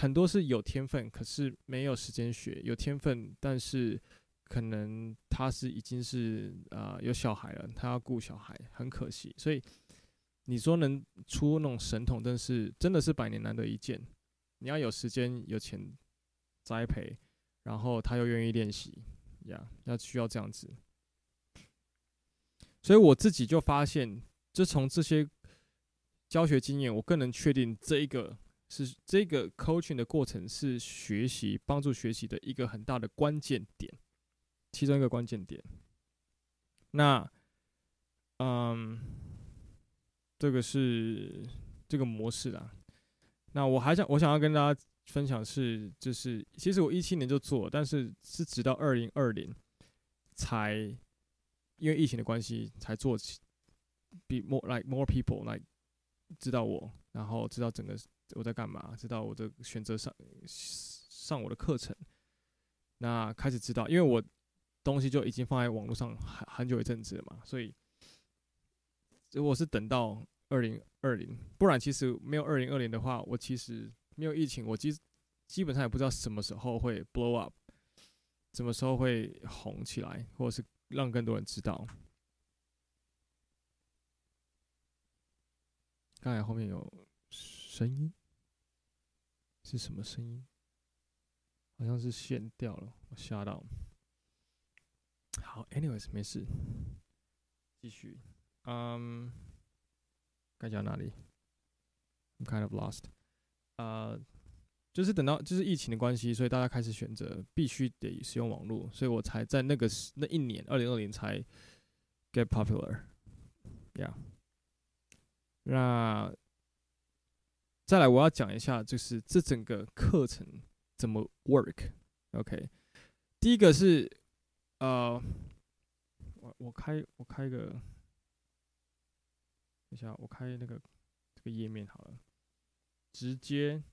很多是有天分，可是没有时间学；有天分，但是可能他是已经是啊、有小孩了，他要顾小孩，很可惜。所以。你说能出那种神童，真是真的是百年难得一见。你要有时间、有钱栽培，然后他又愿意练习，呀、要需要这样子。所以我自己就发现，就从这些教学经验，我更能确定这一个是这个 coaching 的过程是学习帮助学习的一个很大的关键点，其中一个关键点。那，嗯，这个是这个模式啦。那我还想，我想要跟大家分享是，就是其实我一七年就做，但是是直到二零二零才。因为疫情的关系，才做起，比 more like more people like 知道我，然后知道整个我在干嘛，知道我的选择上上我的课程，那开始知道，因为我东西就已经放在网络上很很久一阵子了嘛，所以如果是等到二零二零，不然其实没有二零二零的话，我其实没有疫情，我基基本上也不知道什么时候会 blow up，什么时候会红起来，或者是。让更多人知道。刚才后面有声音，是什么声音？好像是线掉了，我吓到。好，anyways，没事，继续。嗯，该讲哪里？I'm kind of lost。呃。就是等到就是疫情的关系，所以大家开始选择必须得使用网络，所以我才在那个时那一年二零二零才 get popular，yeah。那再来我要讲一下，就是这整个课程怎么 work，OK？第一个是呃，我我开我开个，等一下我开那个这个页面好了，直接。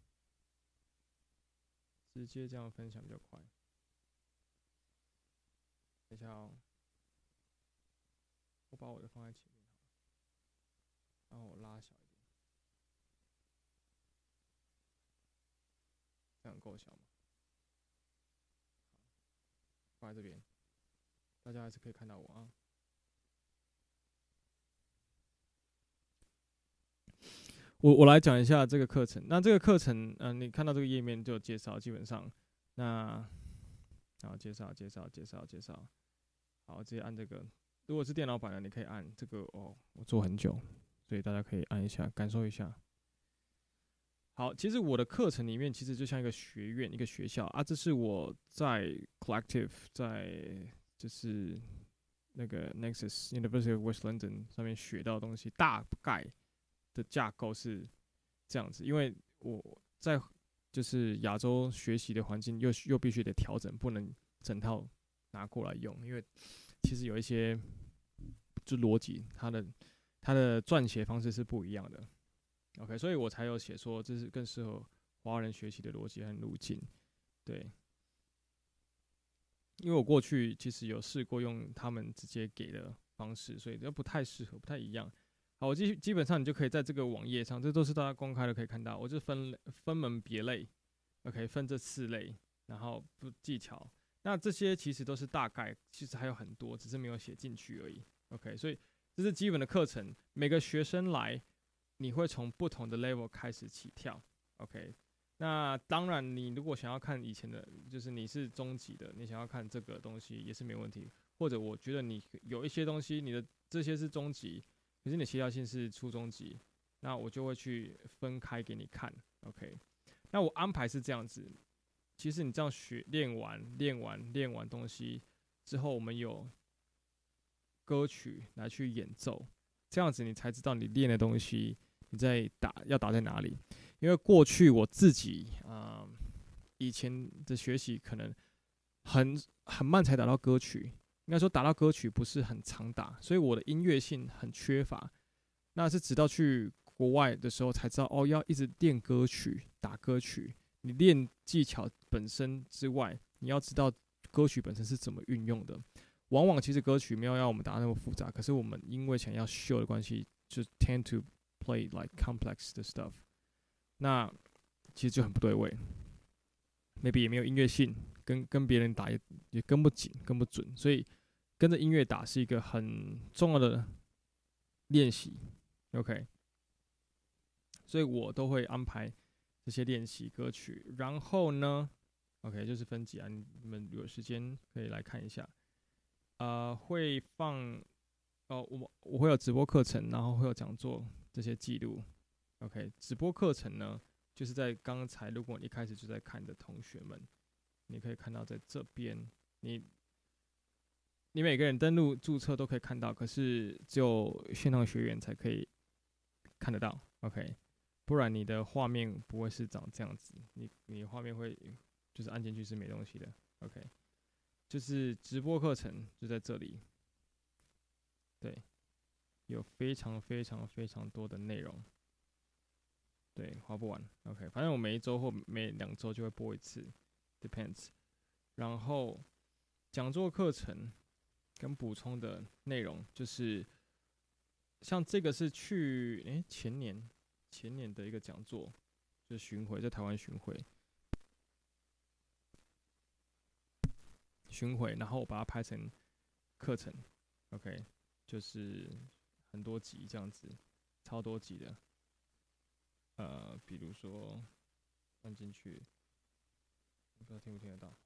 直接这样分享比较快。等一下哦，我把我的放在前面，然后我拉小一点，这样够小吗？放在这边，大家还是可以看到我啊。我我来讲一下这个课程。那这个课程，嗯、你看到这个页面就介绍，基本上，那，好，介绍介绍介绍介绍，好，直接按这个。如果是电脑版的，你可以按这个哦。我做很久，所以大家可以按一下，感受一下。好，其实我的课程里面其实就像一个学院，一个学校啊。这是我在 Collective，在就是那个 Nexus University of West London 上面学到的东西，大概。的架构是这样子，因为我在就是亚洲学习的环境又又必须得调整，不能整套拿过来用，因为其实有一些就逻辑，它的它的撰写方式是不一样的。OK，所以我才有写说这是更适合华人学习的逻辑和路径。对，因为我过去其实有试过用他们直接给的方式，所以这不太适合，不太一样。好，我基基本上你就可以在这个网页上，这都是大家公开的，可以看到。我就分分门别类，OK，分这四类，然后不技巧。那这些其实都是大概，其实还有很多，只是没有写进去而已。OK，所以这是基本的课程。每个学生来，你会从不同的 level 开始起跳。OK，那当然，你如果想要看以前的，就是你是中级的，你想要看这个东西也是没问题。或者我觉得你有一些东西，你的这些是中级。可是你协调性是初中级，那我就会去分开给你看，OK？那我安排是这样子，其实你这样学练完、练完、练完东西之后，我们有歌曲来去演奏，这样子你才知道你练的东西你在打要打在哪里。因为过去我自己啊、以前的学习可能很很慢才打到歌曲。应该说打到歌曲不是很常打，所以我的音乐性很缺乏。那是直到去国外的时候才知道，哦，要一直练歌曲、打歌曲。你练技巧本身之外，你要知道歌曲本身是怎么运用的。往往其实歌曲没有要我们打那么复杂，可是我们因为想要 show 的关系，就 tend to play like complex 的 stuff。那其实就很不对位，maybe 也没有音乐性，跟跟别人打也也跟不紧、跟不准，所以。跟着音乐打是一个很重要的练习，OK，所以我都会安排这些练习歌曲。然后呢，OK，就是分级啊，你们有时间可以来看一下。呃，会放哦，我我会有直播课程，然后会有讲座这些记录。OK，直播课程呢，就是在刚才如果你一开始就在看的同学们，你可以看到在这边，你你每个人登录注册都可以看到，可是只有线上学员才可以看得到。OK，不然你的画面不会是长这样子，你你画面会就是按进去是没东西的。OK。就是直播课程就在这里，对，有非常非常非常多的内容，对，花不完。OK，反正我每一周或每两周就会播一次，depends。然后讲座课程跟补充的内容就是，像这个是去诶前年前年的一个讲座，就巡回在台湾巡回。巡回，然后我把它拍成课程，OK，就是很多集这样子，超多集的。呃，比如说放进去，不知道听不听得到。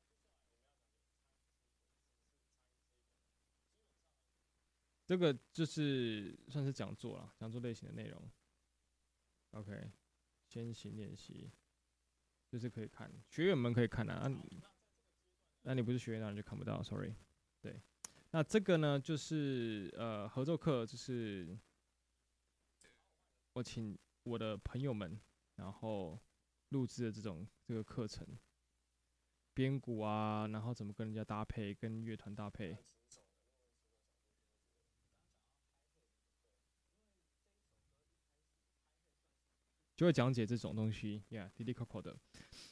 这个就是算是讲座了，讲座类型的内容。OK，先行练习，就是可以看，学员们可以看的啊。那你不是学员，那你就看不到，sorry。对，那这个呢，就是呃合作课，就是我请我的朋友们，然后录制的这种这个课程，编鼓啊，然后怎么跟人家搭配，跟乐团搭配。就会讲解这种东西，Yeah，滴滴扣扣的。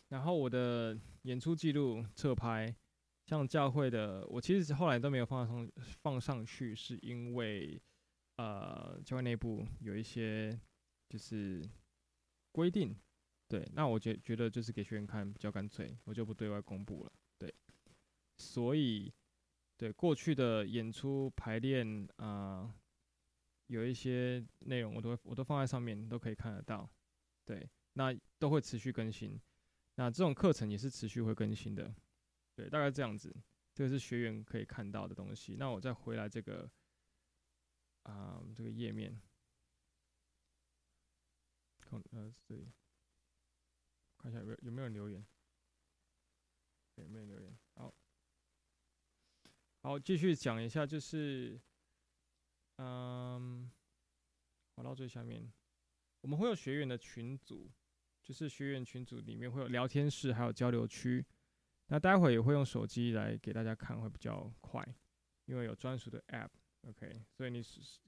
然后我的演出记录侧拍，像教会的，我其实后来都没有放上放上去，是因为呃教会内部有一些就是规定，对，那我觉觉得就是给学员看比较干脆，我就不对外公布了，对。所以对过去的演出排练啊、有一些内容我都我都放在上面，都可以看得到。对，那都会持续更新。那这种课程也是持续会更新的。对，大概这样子。这个是学员可以看到的东西。那我再回来这个啊、呃，这个页面。看呃，对，看一下有没有有没有人留言。有没有留言？好，好，继续讲一下，就是嗯，滑到最下面。我们会有学员的群组，就是学员群组里面会有聊天室，还有交流区。那待会也会用手机来给大家看，会比较快，因为有专属的 App。OK，所以你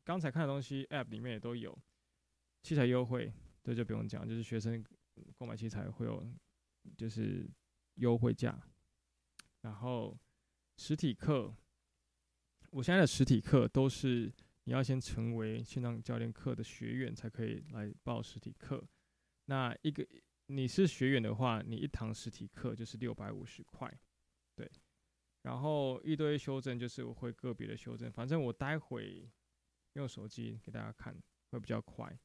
刚才看的东西，App 里面也都有。器材优惠，这就不用讲，就是学生购买器材会有，就是优惠价。然后实体课，我现在的实体课都是。你要先成为线上教练课的学员，才可以来报实体课。那一个你是学员的话，你一堂实体课就是六百五十块，对。然后一堆修正就是我会个别的修正，反正我待会用手机给大家看会比较快。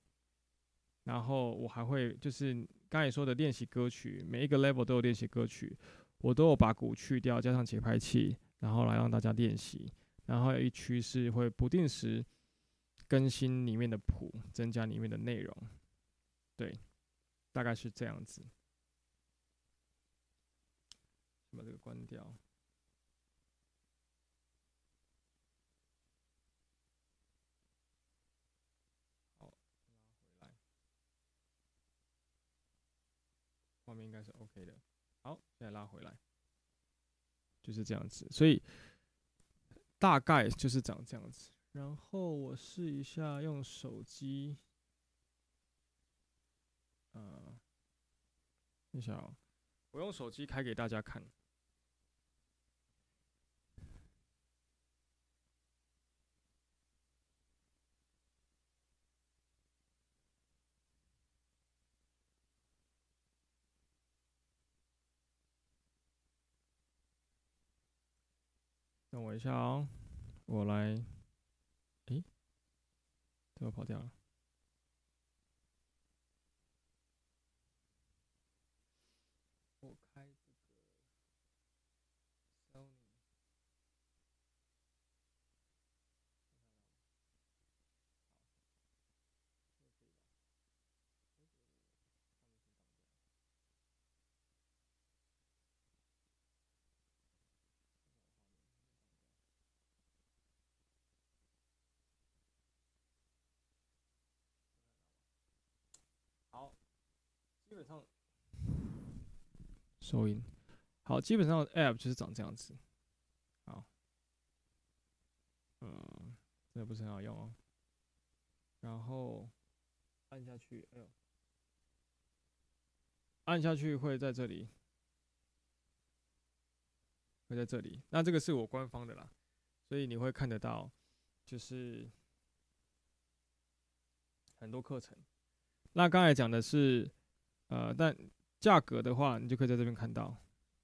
然后我还会就是刚才说的练习歌曲，每一个 level 都有练习歌曲，我都有把鼓去掉，加上节拍器，然后来让大家练习。然后有一区是会不定时更新里面的谱，增加里面的内容，对，大概是这样子。把这个关掉。好，拉回来，画面应该是 OK 的。好，现在拉回来，就是这样子，所以。大概就是长这样子，然后我试一下用手机，呃，你想，我用手机开给大家看。等我一下哦，我来，诶，怎么跑掉了？基本上收音好，基本上 App 就是长这样子。好，嗯，这个不是很好用哦。然后按下去，哎呦，按下去会在这里，会在这里。那这个是我官方的啦，所以你会看得到，就是很多课程。那刚才讲的是，呃，但价格的话，你就可以在这边看到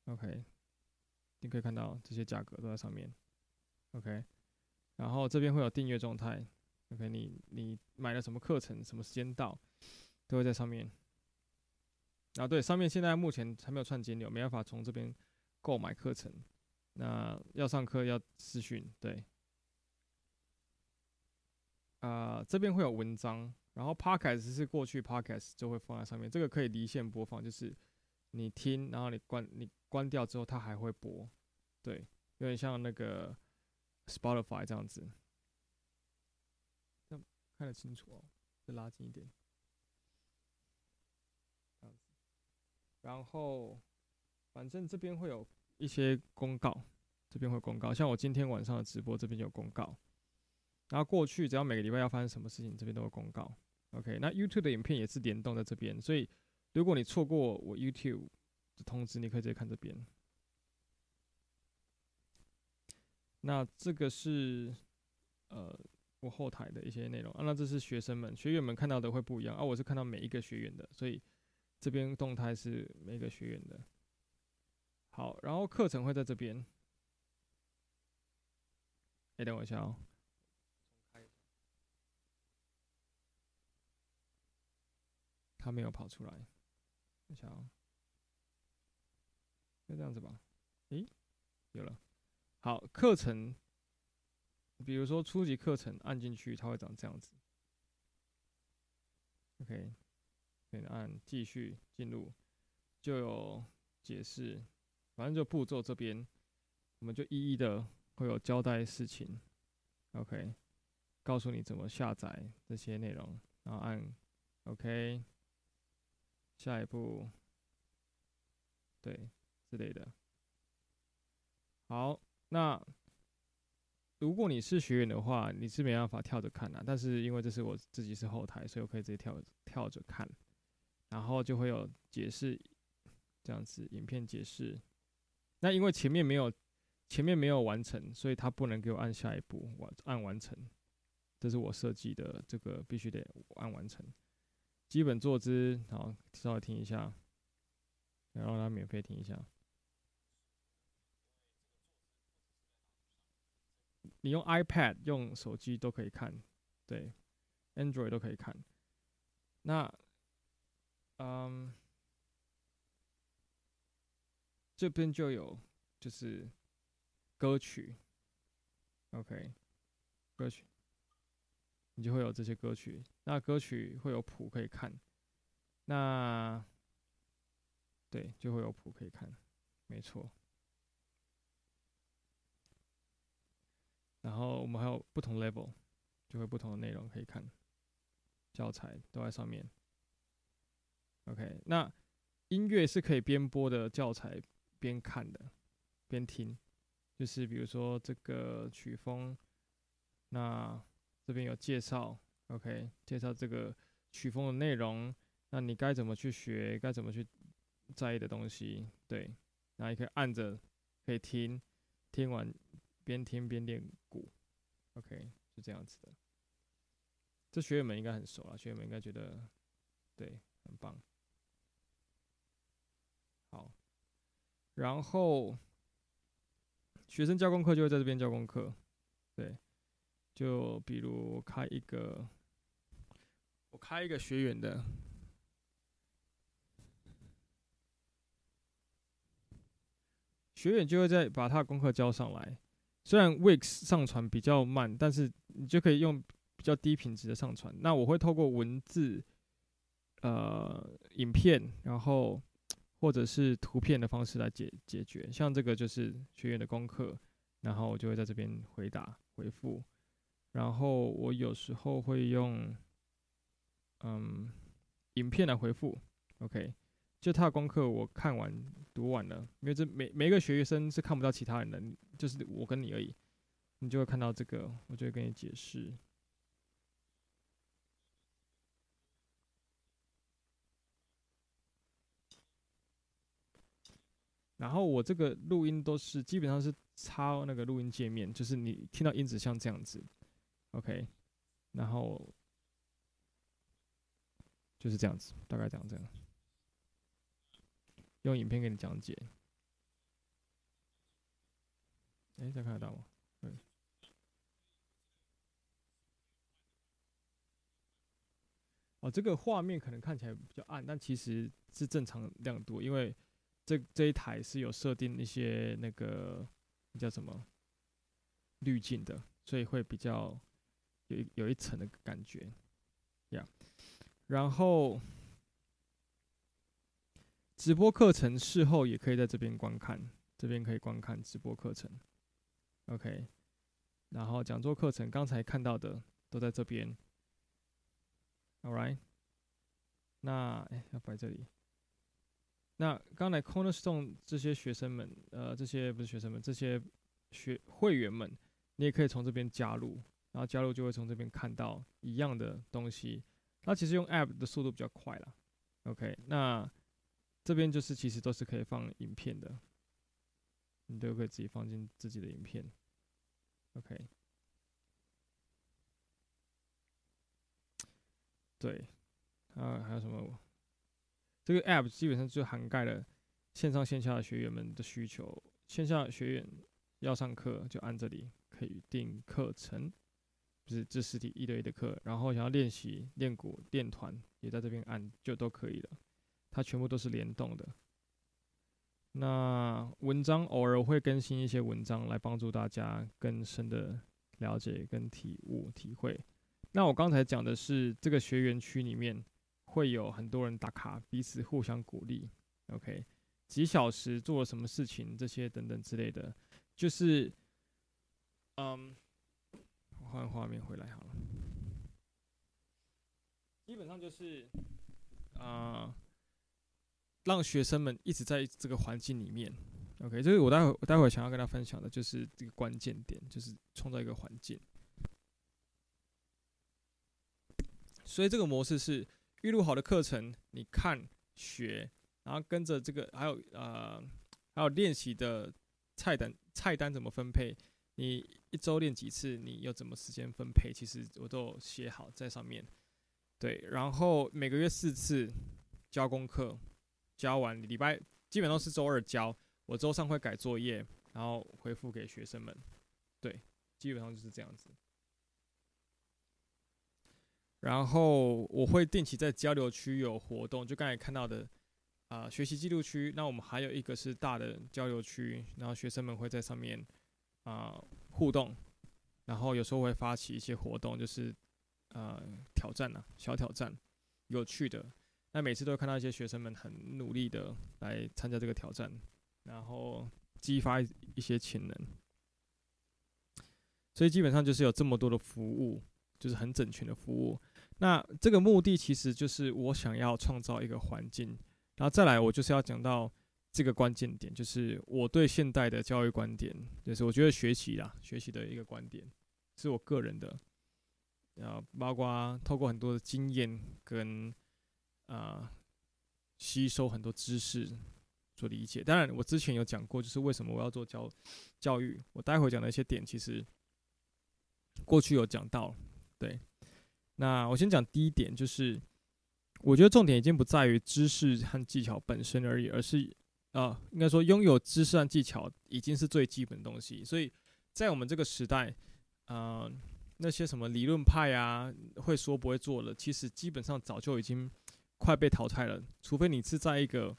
，OK，你可以看到这些价格都在上面，OK，然后这边会有订阅状态。OK，你你买了什么课程，什么时间到，都会在上面。啊，对，上面现在目前还没有串金流，没办法从这边购买课程。那要上课要私讯，对。啊、这边会有文章，然后 Podcast 是过去 Podcast 就会放在上面，这个可以离线播放，就是你听，然后你关你关掉之后，它还会播，对，有点像那个 Spotify 这样子。这看得清楚哦，再拉近一点，这样子。然后，反正这边会有一些公告，这边会公告。像我今天晚上的直播，这边有公告。然后过去只要每个礼拜要发生什么事情，这边都有公告。OK，那 YouTube 的影片也是联动在这边，所以如果你错过我 YouTube 的通知，你可以直接看这边。那这个是呃。我后台的一些内容啊，那这是学生们、学员们看到的会不一样啊。我是看到每一个学员的，所以这边动态是每个学员的。好，然后课程会在这边。哎，等我一下哦。他没有跑出来，等一下哦。就这样子吧。诶，有了。好，课程。比如说初级课程按进去，它会长这样子。OK，可以按继续进入，就有解释，反正就步骤这边，我们就一一的会有交代事情。OK，告诉你怎么下载这些内容，然后按 OK，下一步，对，之类的。好，那。如果你是学员的话，你是没办法跳着看的，但是因为这是我自己是后台，所以我可以直接跳跳着看，然后就会有解释，这样子影片解释。那因为前面没有前面没有完成，所以他不能给我按下一步完按完成，这是我设计的，这个必须得按完成。基本坐姿，好，稍微听一下，然后让他免费听一下。你用 iPad、用手机都可以看，对，Android 都可以看。那，嗯，这边就有就是歌曲，OK，歌曲，你就会有这些歌曲。那歌曲会有谱可以看，那，对，就会有谱可以看，没错。然后我们还有不同 level，就会不同的内容可以看，教材都在上面。OK，那音乐是可以边播的教材边看的，边听，就是比如说这个曲风，那这边有介绍，OK，介绍这个曲风的内容，那你该怎么去学，该怎么去在意的东西，对，那你可以按着可以听，听完。边听边练鼓，OK，是这样子的。这学员们应该很熟了，学员们应该觉得对，很棒。好，然后学生交功课就会在这边交功课，对，就比如开一个，我开一个学员的，学员就会再把他的功课交上来。虽然 Wix 上传比较慢，但是你就可以用比较低品质的上传。那我会透过文字、呃影片，然后或者是图片的方式来解解决。像这个就是学员的功课，然后我就会在这边回答回复。然后我有时候会用嗯影片来回复 OK，就他的功课我看完读完了，因为这每每一个学生是看不到其他人的，就是我跟你而已，你就会看到这个，我就会跟你解释。然后我这个录音都是基本上是插那个录音界面，就是你听到音质像这样子，OK，然后就是这样子，大概这样这样，用影片给你讲解。哎，这看得到吗？对。哦，这个画面可能看起来比较暗，但其实是正常亮度，因为。这这一台是有设定一些那个叫什么滤镜的，所以会比较有一有一层的感觉，呀、然后直播课程事后也可以在这边观看，这边可以观看直播课程，OK。然后讲座课程刚才看到的都在这边，All right。那哎，要摆这里。那刚才 Cornerstone 这些学生们，呃，这些不是学生们，这些学会员们，你也可以从这边加入，然后加入就会从这边看到一样的东西。那其实用 App 的速度比较快啦。OK，那这边就是其实都是可以放影片的，你都可以自己放进自己的影片。OK，对，啊，还有什么？这个 app 基本上就涵盖了线上线下的学员们的需求。线下学员要上课，就按这里可以订课程，就是这实体一对一的课。然后想要练习练鼓练团，也在这边按就都可以了。它全部都是联动的。那文章偶尔会更新一些文章，来帮助大家更深的了解跟体悟体会。那我刚才讲的是这个学员区里面。会有很多人打卡，彼此互相鼓励。OK，几小时做了什么事情，这些等等之类的，就是，嗯，换画面回来好了。基本上就是，啊、让学生们一直在这个环境里面。OK，这是我待会我待会想要跟他分享的，就是这个关键点，就是创造一个环境。所以这个模式是。预录好的课程，你看学，然后跟着这个，还有呃，还有练习的菜单，菜单怎么分配？你一周练几次？你又怎么时间分配？其实我都写好在上面。对，然后每个月四次交功课，交完礼拜基本上是周二交，我周三会改作业，然后回复给学生们。对，基本上就是这样子。然后我会定期在交流区有活动，就刚才看到的，啊、学习记录区。那我们还有一个是大的交流区，然后学生们会在上面啊、互动，然后有时候会发起一些活动，就是呃挑战啊，小挑战，有趣的。那每次都会看到一些学生们很努力的来参加这个挑战，然后激发一些潜能。所以基本上就是有这么多的服务，就是很整全的服务。那这个目的其实就是我想要创造一个环境，然后再来我就是要讲到这个关键点，就是我对现代的教育观点，就是我觉得学习啦，学习的一个观点，是我个人的，然后包括透过很多的经验跟啊、吸收很多知识做理解。当然，我之前有讲过，就是为什么我要做教教育，我待会讲的一些点，其实过去有讲到，对。那我先讲第一点，就是我觉得重点已经不在于知识和技巧本身而已，而是啊、应该说拥有知识和技巧已经是最基本的东西。所以在我们这个时代，啊、那些什么理论派啊，会说不会做的，其实基本上早就已经快被淘汰了。除非你是在一个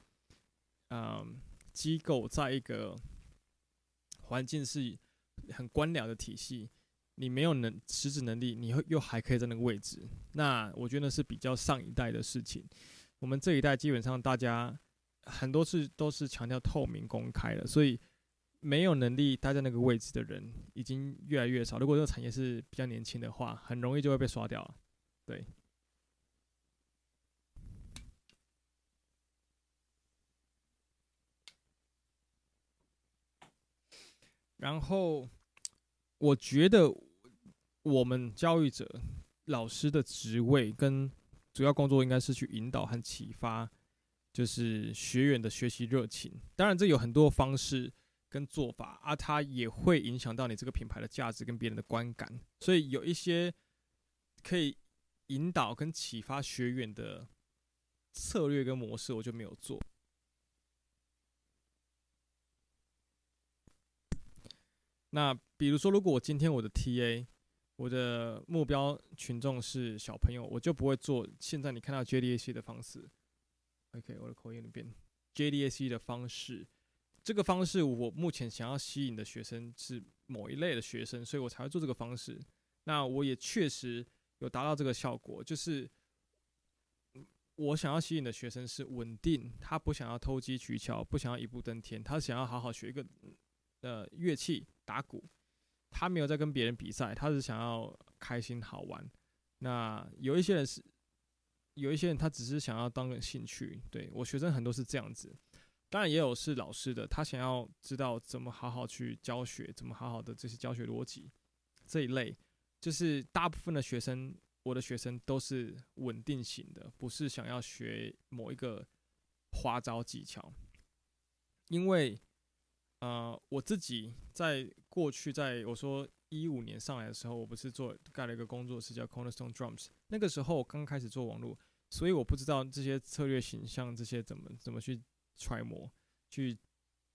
嗯、机构，在一个环境是很官僚的体系。你没有能实质能力，你又又还可以在那个位置，那我觉得是比较上一代的事情。我们这一代基本上大家很多事都是强调透明公开的，所以没有能力待在那个位置的人已经越来越少，如果这个产业是比较年轻的话，很容易就会被刷掉了。对。然后我觉得我们教育者老师的职位跟主要工作应该是去引导和启发。就是学员的学习热情。当然，这有很多方式跟做法啊，它也会影响到你这个品牌的价值跟别人的观感。所以有一些可以引导跟启发学员的策略跟模式，我就没有做。那比如说，如果我今天我的 TA，我的目标群众是小朋友，我就不会做现在你看到 JDAC 的方式。OK，我的口音有点变。JDAC 的方式，这个方式我目前想要吸引的学生是某一类的学生，所以我才会做这个方式。那我也确实有达到这个效果，就是我想要吸引的学生是稳定，他不想要投机取巧，不想要一步登天，他想要好好学一个呃乐器。打鼓，他没有在跟别人比赛，他是想要开心好玩。那有一些人是，有一些人他只是想要当个兴趣。对，我学生很多是这样子，当然也有是老师的，他想要知道怎么好好去教学，怎么好好的这些教学逻辑这一类。就是大部分的学生，我的学生都是稳定型的，不是想要学某一个花招技巧，因为。呃，我自己在过去，在我说一五年上来的时候，我不是做盖了一个工作室叫 Cornerstone Drums。那个时候我刚开始做网络，所以我不知道这些策略形象这些怎么怎么去揣摩、去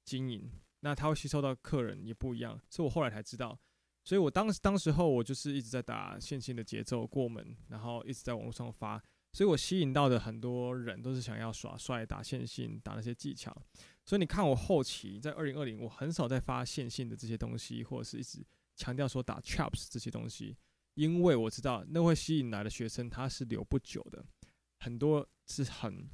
经营。那他会吸收到客人也不一样，所以我后来才知道。所以我当时当时候我就是一直在打线性的节奏过门，然后一直在网络上发，所以我吸引到的很多人都是想要耍帅、打线性、打那些技巧。所以你看，我后期在二零二零，我很少在发线性的这些东西，或者是一直强调说打 chops 这些东西，因为我知道那会吸引来的学生他是留不久的，很多是很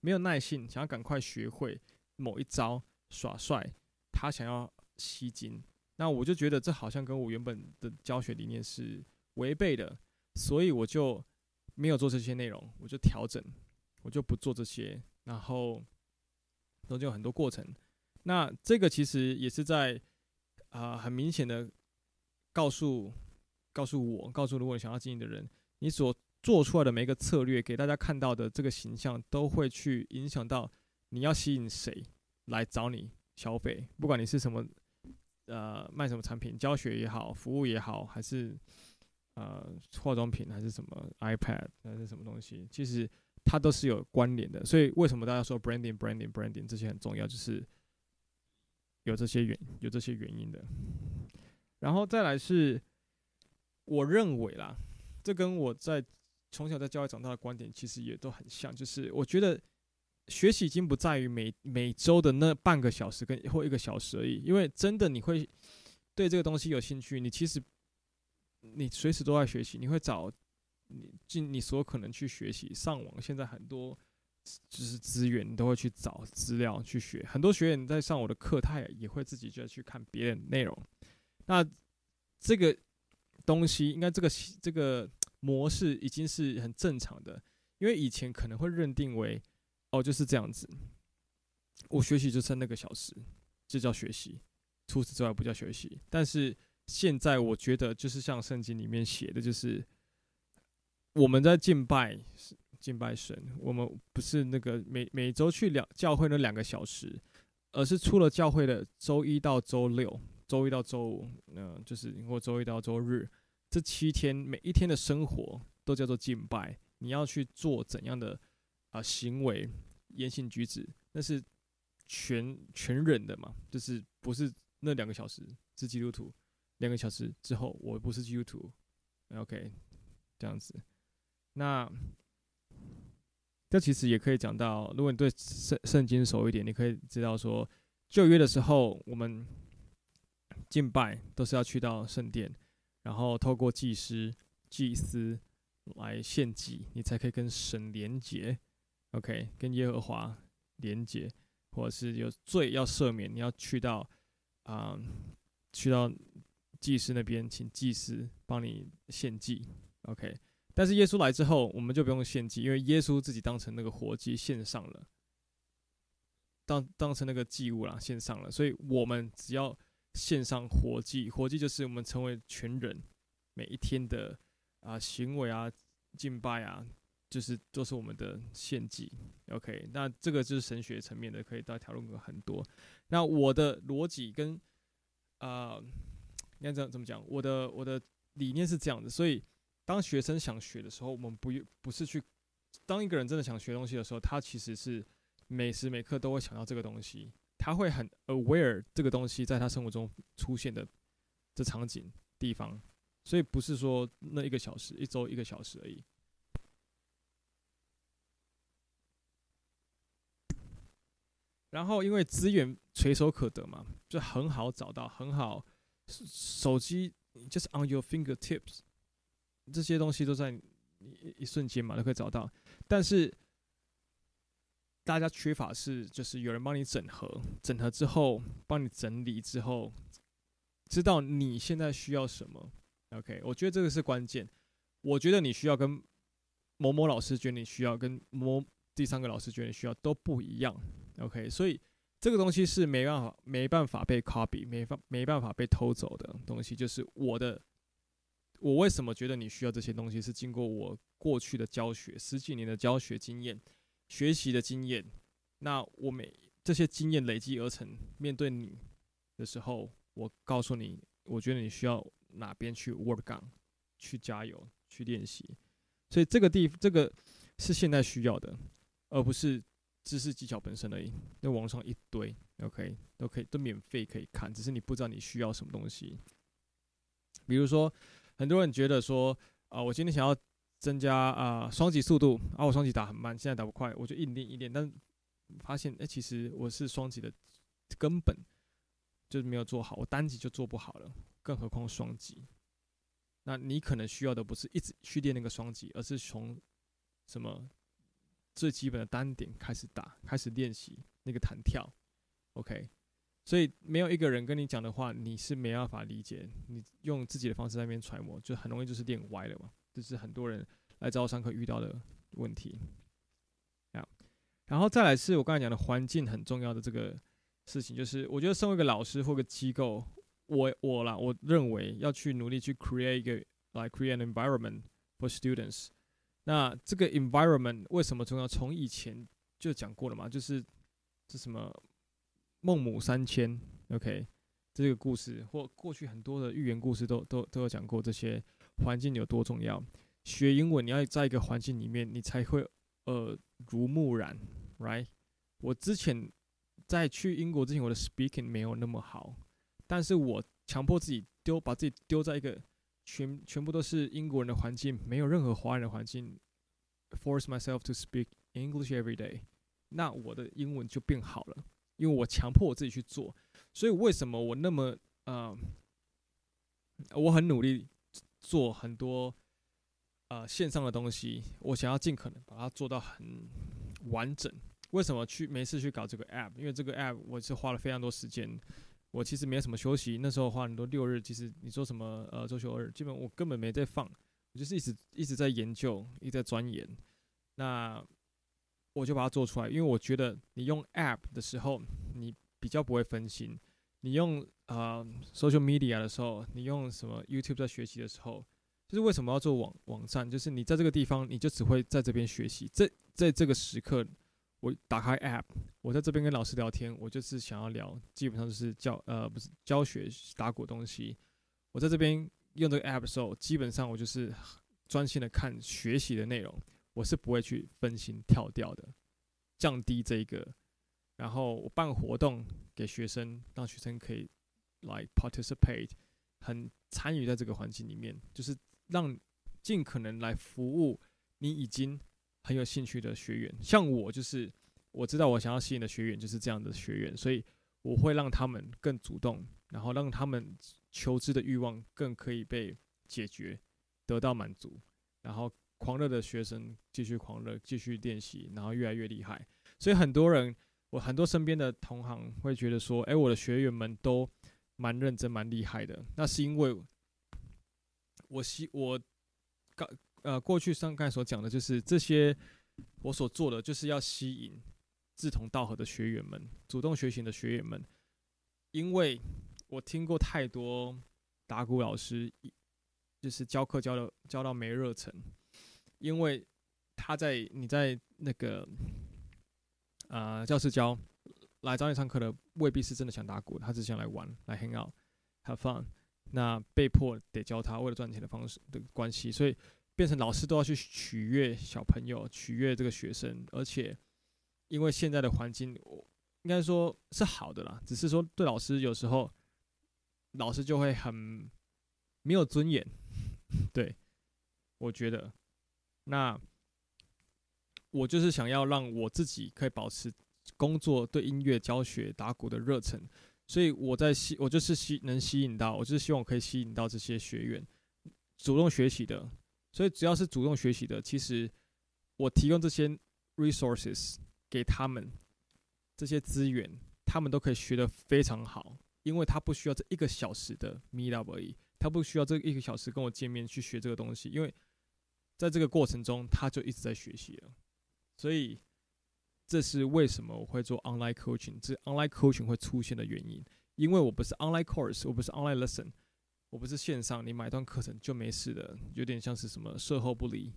没有耐性，想要赶快学会某一招耍帅，他想要吸睛，那我就觉得这好像跟我原本的教学理念是违背的，所以我就没有做这些内容，我就调整，我就不做这些，然后。中间有很多过程，那这个其实也是在啊、很明显的告诉告诉我，告诉如果你想要经营的人，你所做出来的每一个策略，给大家看到的这个形象，都会去影响到你要吸引谁来找你消费，不管你是什么呃卖什么产品，教学也好，服务也好，还是呃化妆品，还是什么 iPad 还是什么东西，其实。它都是有关联的，所以为什么大家说 branding、branding、branding 这些很重要，就是有这些原有这些原因的。然后再来是，我认为啦，这跟我在从小在教育长大的观点其实也都很像，就是我觉得学习已经不在于每每周的那半个小时跟或一个小时而已，因为真的你会对这个东西有兴趣，你其实你随时都在学习，你会找。你尽你所可能去学习，上网现在很多就是资源，你都会去找资料去学。很多学员在上我的课，他也也会自己就去看别人内容。那这个东西，应该这个这个模式已经是很正常的，因为以前可能会认定为哦就是这样子，我学习就剩那个小时，这叫学习，除此之外不叫学习。但是现在我觉得，就是像圣经里面写的，就是。我们在敬拜，敬拜神。我们不是那个每每周去两教会那两个小时，而是出了教会的周一到周六，周一到周五，嗯、就是或周一到周日这七天，每一天的生活都叫做敬拜。你要去做怎样的啊、行为、言行举止，那是全全人的嘛，就是不是那两个小时是基督徒，两个小时之后我不是基督徒，OK，这样子。那这其实也可以讲到，如果你对圣圣经熟一点，你可以知道说，旧约的时候我们敬拜都是要去到圣殿，然后透过祭司、祭司来献祭，你才可以跟神连结，OK，跟耶和华连结，或者是有罪要赦免，你要去到啊、去到祭司那边，请祭司帮你献祭，OK。但是耶稣来之后，我们就不用献祭，因为耶稣自己当成那个活祭献上了，当当成那个祭物啦献上了，所以我们只要献上活祭，活祭就是我们成为全人每一天的啊行为啊敬拜啊，就是都是我们的献祭。OK，那这个就是神学层面的，可以大家讨论很多。那我的逻辑跟啊，应该这怎么讲？我的我的理念是这样的，所以当学生想学的时候，我们不不是去当一个人真的想学东西的时候，他其实是每时每刻都会想到这个东西。他会很 aware 这个东西在他生活中出现的这场景地方，所以不是说那一个小时、一周一个小时而已。然后因为资源垂手可得嘛，就很好找到，很好，手机 just on your fingertips，这些东西都在一一瞬间嘛都可以找到，但是。大家缺乏是，就是有人帮你整合，整合之后帮你整理之后，知道你现在需要什么。OK，我觉得这个是关键。我觉得你需要跟某某老师觉得你需要，跟某第三个老师觉得你需要都不一样。OK，所以这个东西是没办法、没办法被 copy、没法、没办法被偷走的东西。就是我的，我为什么觉得你需要这些东西，是经过我过去的教学十几年的教学经验。学习的经验，那我每这些经验累积而成，面对你的时候，我告诉你，我觉得你需要哪边去 work on，去加油，去练习。所以这个地，这个是现在需要的，而不是知识技巧本身而已。那网上一堆，OK，都可以，都免费可以看，只是你不知道你需要什么东西。比如说，很多人觉得说，啊，我今天想要。增加啊，双击速度啊，我双击打很慢，现在打不快，我就一练一练，但发现哎、其实我是双击的根本就是没有做好，我单击就做不好了，更何况双击。那你可能需要的不是一直去练那个双击，而是从什么最基本的单点开始打，开始练习那个弹跳。OK，所以没有一个人跟你讲的话，你是没办法理解，你用自己的方式在那边揣摩，就很容易就是练歪了嘛。这是很多人来找我上课遇到的问题，啊，然后再来是我刚才讲的环境很重要的这个事情，就是我觉得身为一个老师或个机构，我我啦，我认为要去努力去 create 一个 like create an environment for students。那这个 environment 为什么重要？从以前就讲过了嘛，就是这什么孟母三迁，OK，这个故事或过去很多的寓言故事都都都有讲过这些。环境有多重要？学英文，你要在一个环境里面，你才会耳濡目染，right？我之前在去英国之前，我的 speaking 没有那么好，但是我强迫自己丢，把自己丢在一个全全部都是英国人的环境，没有任何华人的环境，force myself to speak English every day，那我的英文就变好了，因为我强迫我自己去做。所以为什么我那么呃，我很努力。做很多呃线上的东西，我想要尽可能把它做到很完整。为什么去每次去搞这个 app？因为这个 app 我是花了非常多时间，我其实没有什么休息。那时候花很多六日，其实你说什么呃周休二日，基本我根本没在放，我就是一直一直在研究，一直在钻研。那我就把它做出来，因为我觉得你用 app 的时候，你比较不会分心。你用啊、social media 的时候，你用什么 YouTube 在学习的时候，就是为什么要做网网站？就是你在这个地方，你就只会在这边学习。在在这个时刻，我打开 App，我在这边跟老师聊天，我就是想要聊，基本上就是教呃不是教学打鼓东西。我在这边用这个 App 的时候，基本上我就是专心的看学习的内容，我是不会去分心跳掉的，降低这个。然后我办活动给学生，让学生可以来 participate，很参与在这个环境里面，就是让尽可能来服务你已经很有兴趣的学员。像我就是我知道我想要吸引的学员就是这样的学员，所以我会让他们更主动，然后让他们求知的欲望更可以被解决，得到满足，然后狂热的学生继续狂热，继续练习，然后越来越厉害。所以很多人。我很多身边的同行会觉得说，哎，我的学员们都蛮认真、蛮厉害的。那是因为我吸我刚呃过去上刚所讲的，就是这些我所做的，就是要吸引志同道合的学员们、主动学习的学员们。因为我听过太多打鼓老师，就是教课教的教到没热忱，因为他在你在那个啊、教室教来找你上课的未必是真的想打鼓，他只想来玩来 hang out，have fun。那被迫得教他为了赚钱的方式的关系，所以变成老师都要去取悦小朋友，取悦这个学生，而且因为现在的环境，我应该说是好的啦，只是说对老师有时候，老师就会很没有尊严。对，我觉得，那我就是想要让我自己可以保持工作对音乐教学打鼓的热忱。所以我在吸，我就是吸能吸引到，我就是希望我可以吸引到这些学员主动学习的。所以只要是主动学习的，其实我提供这些 resources 给他们，这些资源，他们都可以学得非常好，因为他不需要这一个小时的 meet up 而已，他不需要这一个小时跟我见面去学这个东西，因为在这个过程中他就一直在学习了，所以。这是为什么我会做 online coaching，这 online coaching 会出现的原因。因为我不是 online course，我不是 online lesson，我不是线上，你买段课程就没事的，有点像是什么售后不理。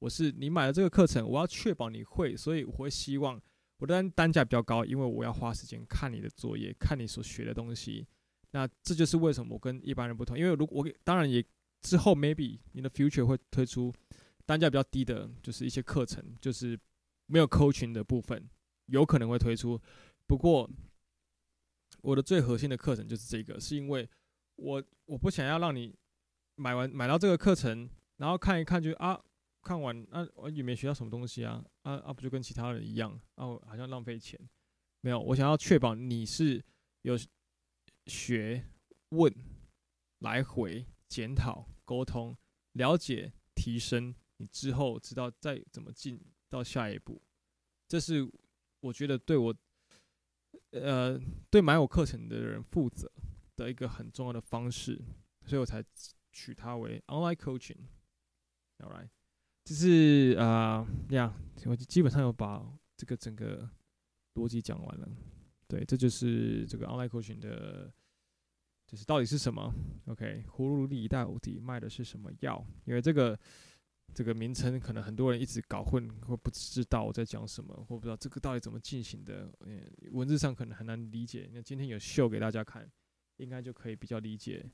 我是你买了这个课程，我要确保你会，所以我会希望我的单单价比较高，因为我要花时间看你的作业，看你所学的东西。那这就是为什么我跟一般人不同，因为如果我当然也之后 maybe 你的 future 会推出单价比较低的，就是一些课程，就是。没有 coaching 的部分，有可能会推出。不过，我的最核心的课程就是这个，是因为我我不想要让你买完买到这个课程，然后看一看就啊，看完啊我也没学到什么东西啊啊啊，不就跟其他人一样啊，好像浪费钱。没有，我想要确保你是有学问、来回检讨、沟通、了解、提升，你之后知道再怎么进。到下一步，这是我觉得对我，呃，对买我课程的人负责的一个很重要的方式，所以我才取它为 online coaching。All right，就是啊，这样我基本上有把这个整个逻辑讲完了。对，这就是这个 online coaching 的，就是到底是什么？OK，葫芦里到底卖的是什么药？因为这个。这个名称可能很多人一直搞混，或不知道我在讲什么，或不知道这个到底怎么进行的。嗯，文字上可能很难理解。那今天有秀给大家看，应该就可以比较理解。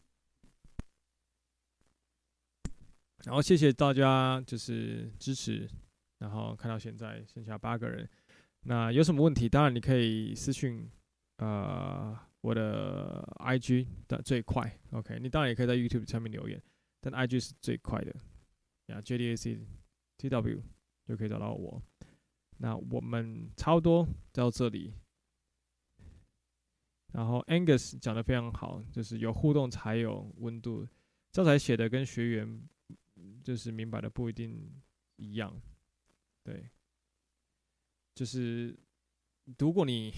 然后谢谢大家就是支持，然后看到现在剩下八个人。那有什么问题，当然你可以私讯呃我的 IG 的最快。OK，你当然也可以在 YouTube 上面留言，但 IG 是最快的。呀，JDAC TW 就可以找到我。那我们差不多到这里。然后 Angus 讲的非常好，就是有互动才有温度。教材写的跟学员就是明白的不一定一样，对。就是如果你，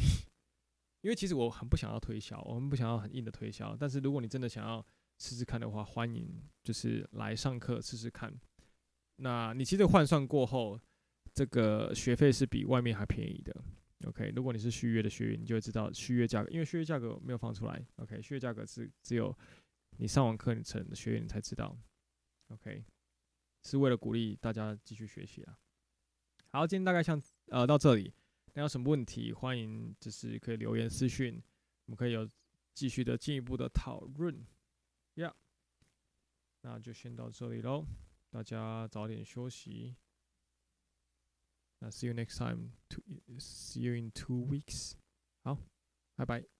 因为其实我很不想要推销，我们不想要很硬的推销。但是如果你真的想要试试看的话，欢迎就是来上课试试看。那你其实换算过后，这个学费是比外面还便宜的。OK，如果你是续约的学员，你就会知道续约价格，因为续约价格没有放出来。OK，续约价格是只有你上完课程的学员才知道。OK，是为了鼓励大家继续学习啊。好，今天大概像呃到这里，那有什么问题欢迎就是可以留言私讯，我们可以有继续的进一步的讨论。yeah，那就先到这里喽。大家早点休息。那 see you next time. To see you in two weeks. 好，拜拜。